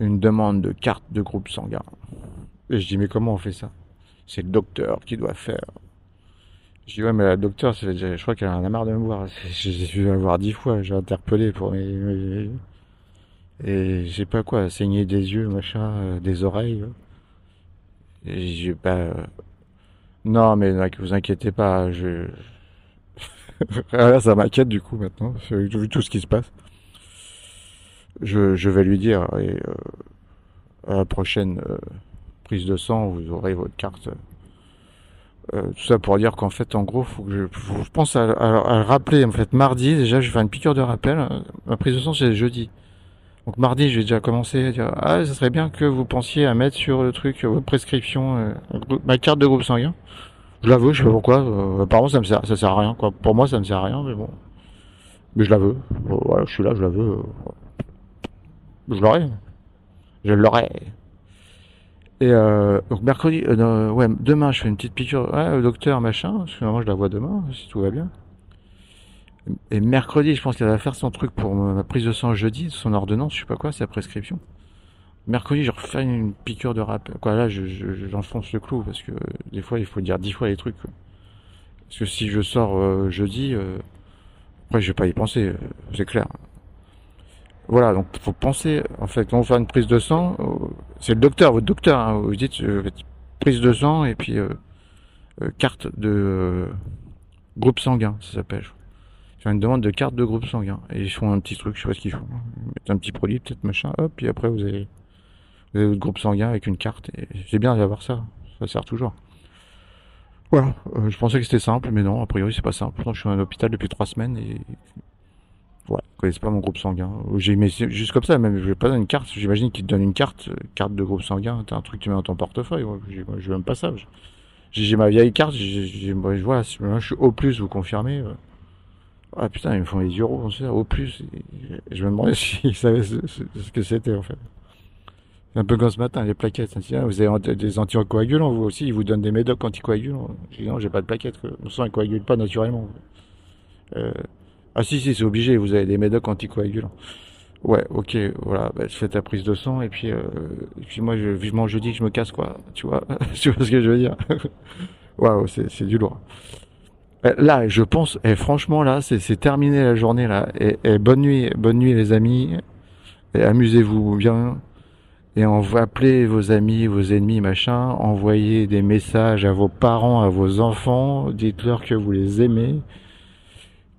une demande de carte de groupe sanguin. Et je dis, mais comment on fait ça? C'est le docteur qui doit faire. Je dis, ouais, mais la docteur, je crois qu'elle en a marre de me voir. J'ai dû la voir dix fois, j'ai interpellé pour Et je sais pas quoi, saigner des yeux, machin, euh, des oreilles. Et j'ai pas... euh, Non, mais vous inquiétez pas, je... Là, ça m'inquiète du coup maintenant, vu tout ce qui se passe. Je, je vais lui dire, et, euh, à la prochaine prise de sang, vous aurez votre carte. Euh, tout ça pour dire qu'en fait, en gros, faut que je, pense à, le rappeler. En fait, mardi, déjà, je vais faire une piqûre de rappel. Ma prise de sang, c'est jeudi. Donc mardi, je vais déjà commencer à dire ah, ça serait bien que vous pensiez à mettre sur le truc euh, votre prescription, euh, ma carte de groupe sanguin. Je l'avoue, je sais pas pourquoi. Apparemment, ça me sert, ça sert à rien. Quoi. Pour moi, ça me sert à rien, mais bon. Mais je la veux. Voilà, je suis là, je la veux. Je l'aurai. Je l'aurai. Et euh, donc mercredi, euh, ouais, demain, je fais une petite piqûre. Ouais, au docteur, machin. Parce que normalement, je la vois demain, si tout va bien. Et mercredi, je pense qu'elle va faire son truc pour ma prise de sang jeudi, son ordonnance, je sais pas quoi, sa prescription. Mercredi, je refais une piqûre de rappel. Quoi, là, je, je- j'enfonce le clou parce que des fois, il faut dire dix fois les trucs. Parce que si je sors euh, jeudi, euh, après, je vais pas y penser, euh, c'est clair. Voilà, donc faut penser. En fait, quand on fait une prise de sang, euh, c'est le docteur, votre docteur. Hein, vous dites euh, prise de sang et puis euh, carte de groupe sanguin, ça s'appelle. Faire une demande de carte de groupe sanguin. Et ils font un petit truc, je sais pas ce qu'ils font. Mettent un petit produit, peut-être machin, hop, puis après vous avez, vous votre groupe sanguin avec une carte. C'est bien d'avoir ça. Ça sert toujours. Voilà. Je pensais que c'était simple, mais non, a priori c'est pas simple. Pourtant, je suis à l'hôpital depuis trois semaines et voilà, ils connaissent pas mon groupe sanguin. Juste comme ça, même je vais pas donner une carte. J'imagine qu'ils te donnent une carte, euh, carte de groupe sanguin. T'as un truc que tu mets dans ton portefeuille. Je veux même pas ça. J'ai ma vieille carte. J'ai moi, je suis au plus, vous confirmez. euh. Ah putain, ils me font les euros, au plus. Je me demandais s'ils savaient ce, que c'était en fait. C'est un peu comme ce matin, les plaquettes. Ah, vous avez des anticoagulants, vous aussi, ils vous donnent des médocs anticoagulants. Je dis non, j'ai pas de plaquettes. Mon sang ne coagule pas naturellement. Euh, ah si, si, c'est obligé, vous avez des médocs anticoagulants. Ouais, ok, voilà, bah, je fais ta prise de sang et puis, euh, et puis moi, je, vivement jeudi que je me casse, quoi. Tu vois, tu vois ce que je veux dire Waouh, c'est c'est du lourd. Euh, Là, je pense, et franchement, là, c'est c'est terminé la journée, là. Et, et bonne nuit, bonne nuit, les amis. Et amusez-vous bien. Et on va appeler vos amis, vos ennemis, machin. Envoyez des messages à vos parents, à vos enfants. Dites-leur que vous les aimez,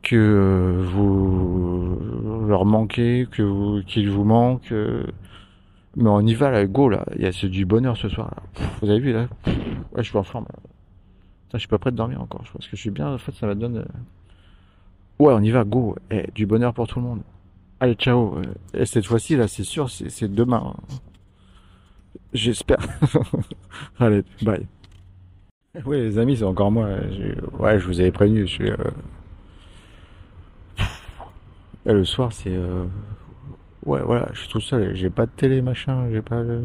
que euh, vous leur manquez, que vous, qu'ils vous manquent. euh. Mais on y va, là, go, là. Il y a c'est du bonheur ce soir. Là. Vous avez vu, là? Ouais, je suis en forme. Là. Putain, je suis pas prêt de dormir encore. Je pense que je suis bien. En fait, ça va donner. Ouais, on y va, go. Eh, du bonheur pour tout le monde. Allez, ciao. Et cette fois-ci, là, c'est sûr, c'est demain. J'espère. Allez, bye. Oui, les amis, c'est encore moi. Ouais, je vous avais prévenu. Je suis. euh, Et le soir, c'est. euh, Ouais, voilà, je suis tout seul. J'ai pas de télé, machin. J'ai pas, de...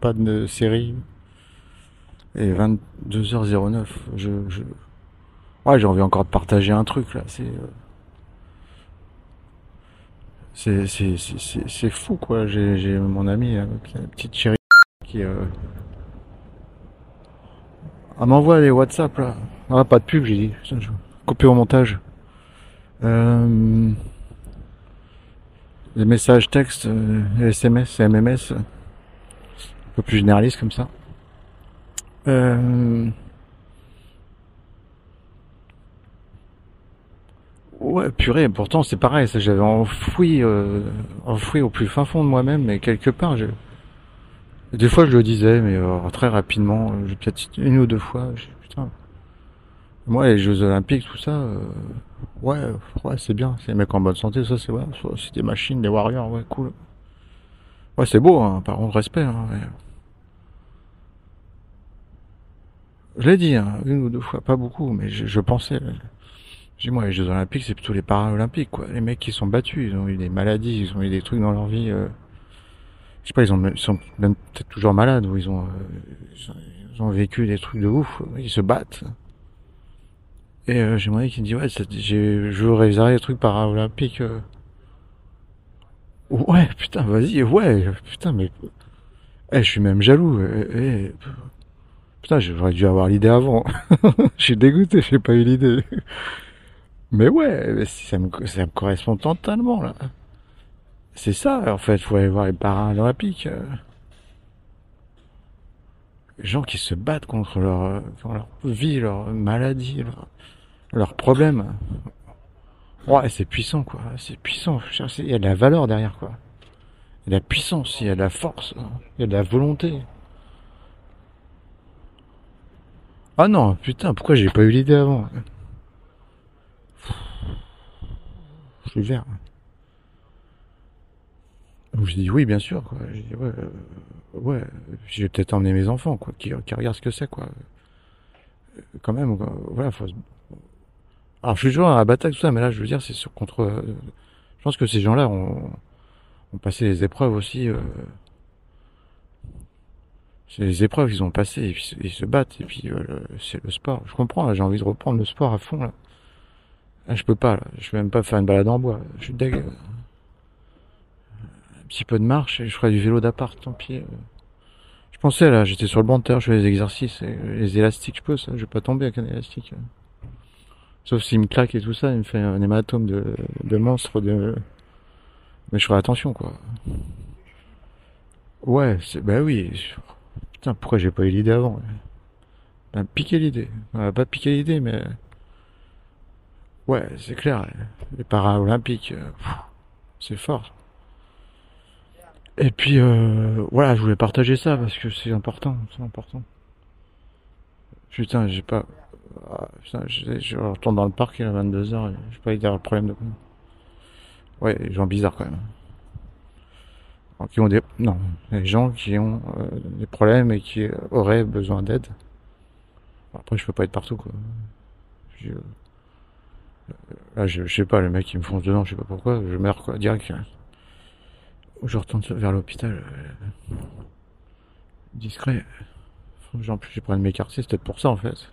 pas de série. Et 22h09. Je, je... Ouais, j'ai envie encore de partager un truc là. C'est. euh, C'est, c'est, c'est, fou quoi. J'ai, j'ai mon ami, la petite chérie, qui. Euh... M'envoie les WhatsApp là. Ah, pas de pub, j'ai dit. Coupé au montage. Euh... Les messages textes, euh, SMS, MMS. Un peu plus généraliste comme ça. Euh... Ouais, purée, pourtant c'est pareil, ça j'avais enfoui, euh, enfoui au plus fin fond de moi-même, mais quelque part, je... des fois je le disais, mais euh, très rapidement, euh, peut-être une ou deux fois, je... putain. Moi, les Jeux Olympiques, tout ça, euh, ouais, ouais, c'est bien, c'est les mecs en bonne santé, ça c'est ouais, c'est des machines, des warriors, ouais, cool. Ouais, c'est beau, hein, par contre, respect, hein, ouais. Je l'ai dit, hein, une ou deux fois, pas beaucoup, mais je, je pensais. Dis, moi, les Jeux Olympiques, c'est plutôt les Paralympiques, quoi. Les mecs qui sont battus, ils ont eu des maladies, ils ont eu des trucs dans leur vie. euh, Je sais pas, ils, ont, ils sont même peut-être toujours malades, ou ils ont, euh, ils ont- ils ont vécu des trucs de ouf, ils se battent. Et euh, j'aimerais qu'il me dise, ouais, je veux réaliser des trucs paralympiques. euh. Ouais, putain, vas-y, ouais, putain, mais... Eh, je suis même jaloux. eh, eh, Putain, j'aurais dû avoir l'idée avant. Je suis dégoûté, j'ai pas eu l'idée. Mais ouais, mais ça me, ça me correspond totalement, là. C'est ça, en fait, faut aller voir les paralympiques. euh. Les gens qui se battent contre leur, euh, leur vie, leur maladie, leur- leurs problèmes. Ouais, c'est puissant, quoi. C'est puissant. Il y a de la valeur derrière, quoi. Il y a de la puissance, il y a de la force, il y a de la volonté. Ah non, putain, pourquoi j'ai pas eu l'idée avant Je suis vert. Donc j'ai dit oui, bien sûr. Quoi. J'ai ouais, euh, ouais. J'ai peut-être emmené mes enfants, quoi, qui, regardent ce que c'est, quoi. Quand même, quoi. voilà. Faut... Alors je suis toujours à la bataille tout ça, mais là, je veux dire, c'est sur contre. euh, Je pense que ces gens-là ont, passé les épreuves aussi. euh, C'est les épreuves qu'ils ont passées ils se battent et puis euh, c'est le sport. Je comprends, j'ai envie de reprendre le sport à fond là. Là, je peux pas, là. je peux même pas faire une balade en bois. Je suis deg. Un petit peu de marche et je ferai du vélo d'appart, tant pis. euh. Je pensais là, j'étais sur le banc de terre, je fais des exercices euh, les élastiques, je peux ça, je vais pas tomber avec un élastique. euh. Sauf s'il me claque et tout ça, il me fait un hématome de, monstre de. Mais je ferai attention quoi. Ouais, c'est bah oui. Putain, pourquoi j'ai pas eu l'idée avant m'a piqué l'idée. M'a pas piqué l'idée, mais. Ouais, c'est clair. Les Paralympiques, euh, c'est fort. Et puis, euh, voilà, je voulais partager ça parce que c'est important, c'est important. Putain, j'ai pas. Ah, putain, je, je retourne dans le parc, il est 22h, j'ai pas idée le problème de. Ouais, les gens bizarres quand même. Qui ont des. Non, les gens qui ont euh, des problèmes et qui euh, auraient besoin d'aide. Après, je peux pas être partout, quoi. Je- Là, je, je sais pas, le mec il me fonce dedans, je sais pas pourquoi, je meurs, quoi, direct. Je retourne vers l'hôpital. euh, Discret. J'en plus, j'ai pris de m'écarter, c'est peut-être pour ça, en fait.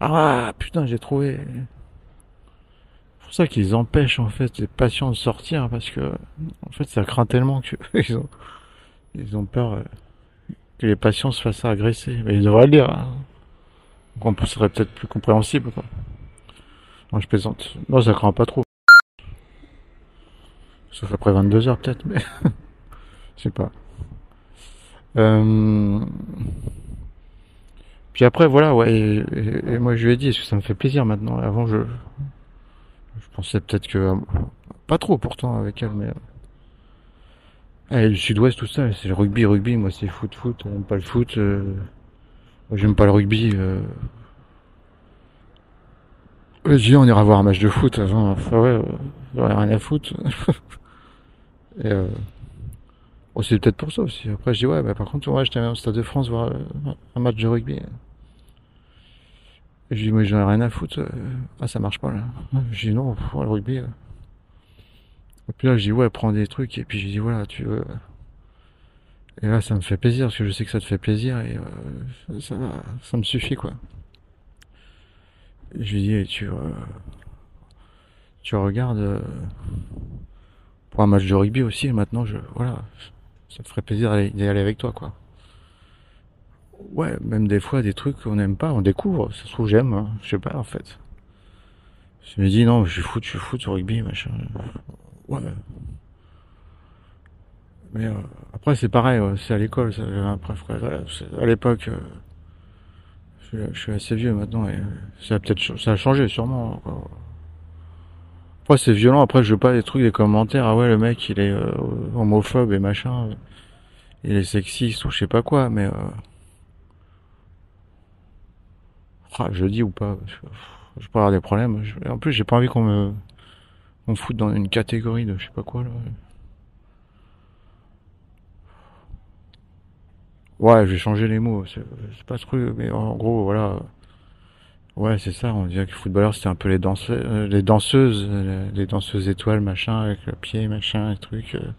Ah, putain, j'ai trouvé. C'est pour ça qu'ils empêchent, en fait, les patients de sortir, parce que, en fait, ça craint tellement que, ils ont, peur euh, que les patients se fassent agresser. Mais ils devraient le dire, hein. Donc, on serait peut-être plus compréhensible, quoi. Je plaisante. Non, ça craint pas trop. Sauf après 22 heures, peut-être, mais. Je sais pas. Euh... Puis après, voilà, ouais. Et, moi, je lui ai dit, est-ce que ça me fait plaisir maintenant Avant, je. Je pensais peut-être que. Pas trop pourtant avec elle, mais. Eh, le sud-ouest, tout ça, c'est le rugby, rugby. Moi, c'est foot, foot. J'aime pas le foot. euh, moi, J'aime pas le rugby. euh. J'ai on ira voir un match de foot. Enfin, ouais, euh, ai rien à foutre. Et euh, bon, c'est peut-être pour ça aussi. Après, je dis, ouais, bah, par contre, ouais, j'étais allé au Stade de France voir euh, un match de rugby. Je dis, moi, j'en ai rien à foutre. euh. Ah, ça marche pas, là. Je dis, non, le rugby. euh. Et puis là, je dis, ouais, prends des trucs. Et puis, j'ai dit, voilà, tu veux. Et là, ça me fait plaisir, parce que je sais que ça te fait plaisir. Et euh, ça, ça, me suffit, quoi. Je lui dis, tu, tu regardes pour un match de rugby aussi, et maintenant, je, voilà, ça me ferait plaisir d'y aller avec toi, quoi. Ouais, même des fois, des trucs qu'on n'aime pas, on découvre, ça se trouve, j'aime, hein, je sais pas, en fait. Je me dis, non, je suis foot, je suis foot au rugby, machin. Ouais. Mais euh, après, c'est pareil, c'est à l'école, ça, préféré. Voilà, c'est- à l'époque, euh, je, suis- je suis assez vieux maintenant, et euh, ça a peut-être ça a changé, sûrement. quoi. Après, c'est violent, après, je veux pas des trucs, des commentaires, ah ouais, le mec, il est euh, homophobe et machin, euh, il est sexiste ou je sais pas quoi, mais... Euh... ah, je le dis ou pas, je, peux avoir des problèmes. en plus, j'ai pas envie qu'on me, foute dans une catégorie de je sais pas quoi, là. Ouais, je vais changer les mots, c'est pas ce truc, mais en gros, voilà. Ouais, c'est ça, on dirait que le footballeur, c'était un peu les danseuses, euh, les danseuses, euh, les danseuses étoiles, machin, avec le pied, machin, et truc. euh.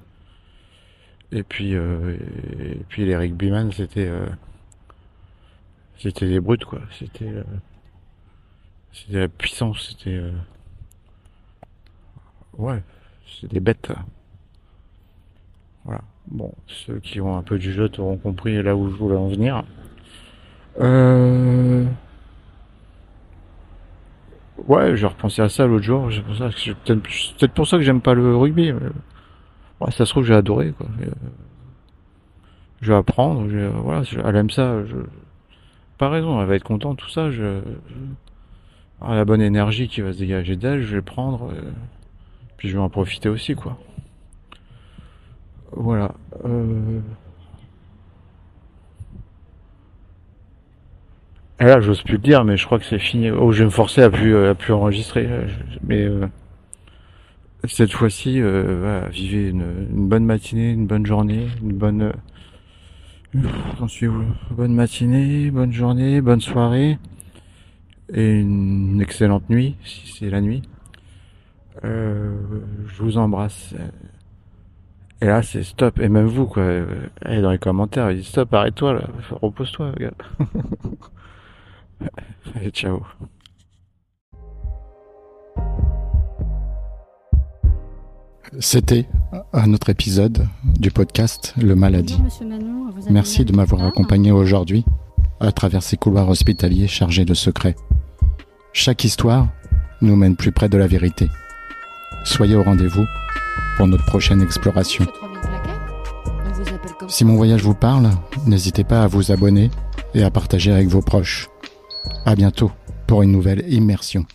Et puis, euh, et, puis les rugbyman, c'était, c'était des brutes, quoi. C'était, euh, c'était la puissance, c'était, euh, ouais, c'est des bêtes. Voilà. Bon, ceux qui ont un peu du jeu auront compris là où je voulais en venir. Euh... Ouais, j'ai repensé à ça l'autre jour. C'est peut-être pour ça que j'aime pas le rugby. Ouais, ça se trouve j'ai adoré quoi. Euh, Je vais apprendre. je- Voilà, elle aime ça. Pas raison, elle va être contente tout ça. Je... La bonne énergie qui va se dégager d'elle, je vais prendre. euh, Puis je vais en profiter aussi quoi. Voilà. Euh... Et là, j'ose plus le dire, mais je crois que c'est fini. Oh, je vais me forcer à plus, à plus enregistrer. Mais euh, cette fois-ci, euh, vivez une, bonne matinée, une bonne journée, une bonne. J'en suis Bonne matinée, bonne journée, bonne soirée et une excellente nuit si c'est la nuit. Euh, je vous embrasse. Et là, c'est stop. Et même vous, quoi. Et dans les commentaires, il dit stop, arrête-toi, là. Repose-toi, gars. Allez, ciao. C'était un autre épisode du podcast Le Maladie. Merci de m'avoir accompagné aujourd'hui à travers ces couloirs hospitaliers chargés de secrets. Chaque histoire nous mène plus près de la vérité. Soyez au rendez-vous pour notre prochaine exploration. Si mon voyage vous parle, n'hésitez pas à vous abonner et à partager avec vos proches. À bientôt pour une nouvelle immersion.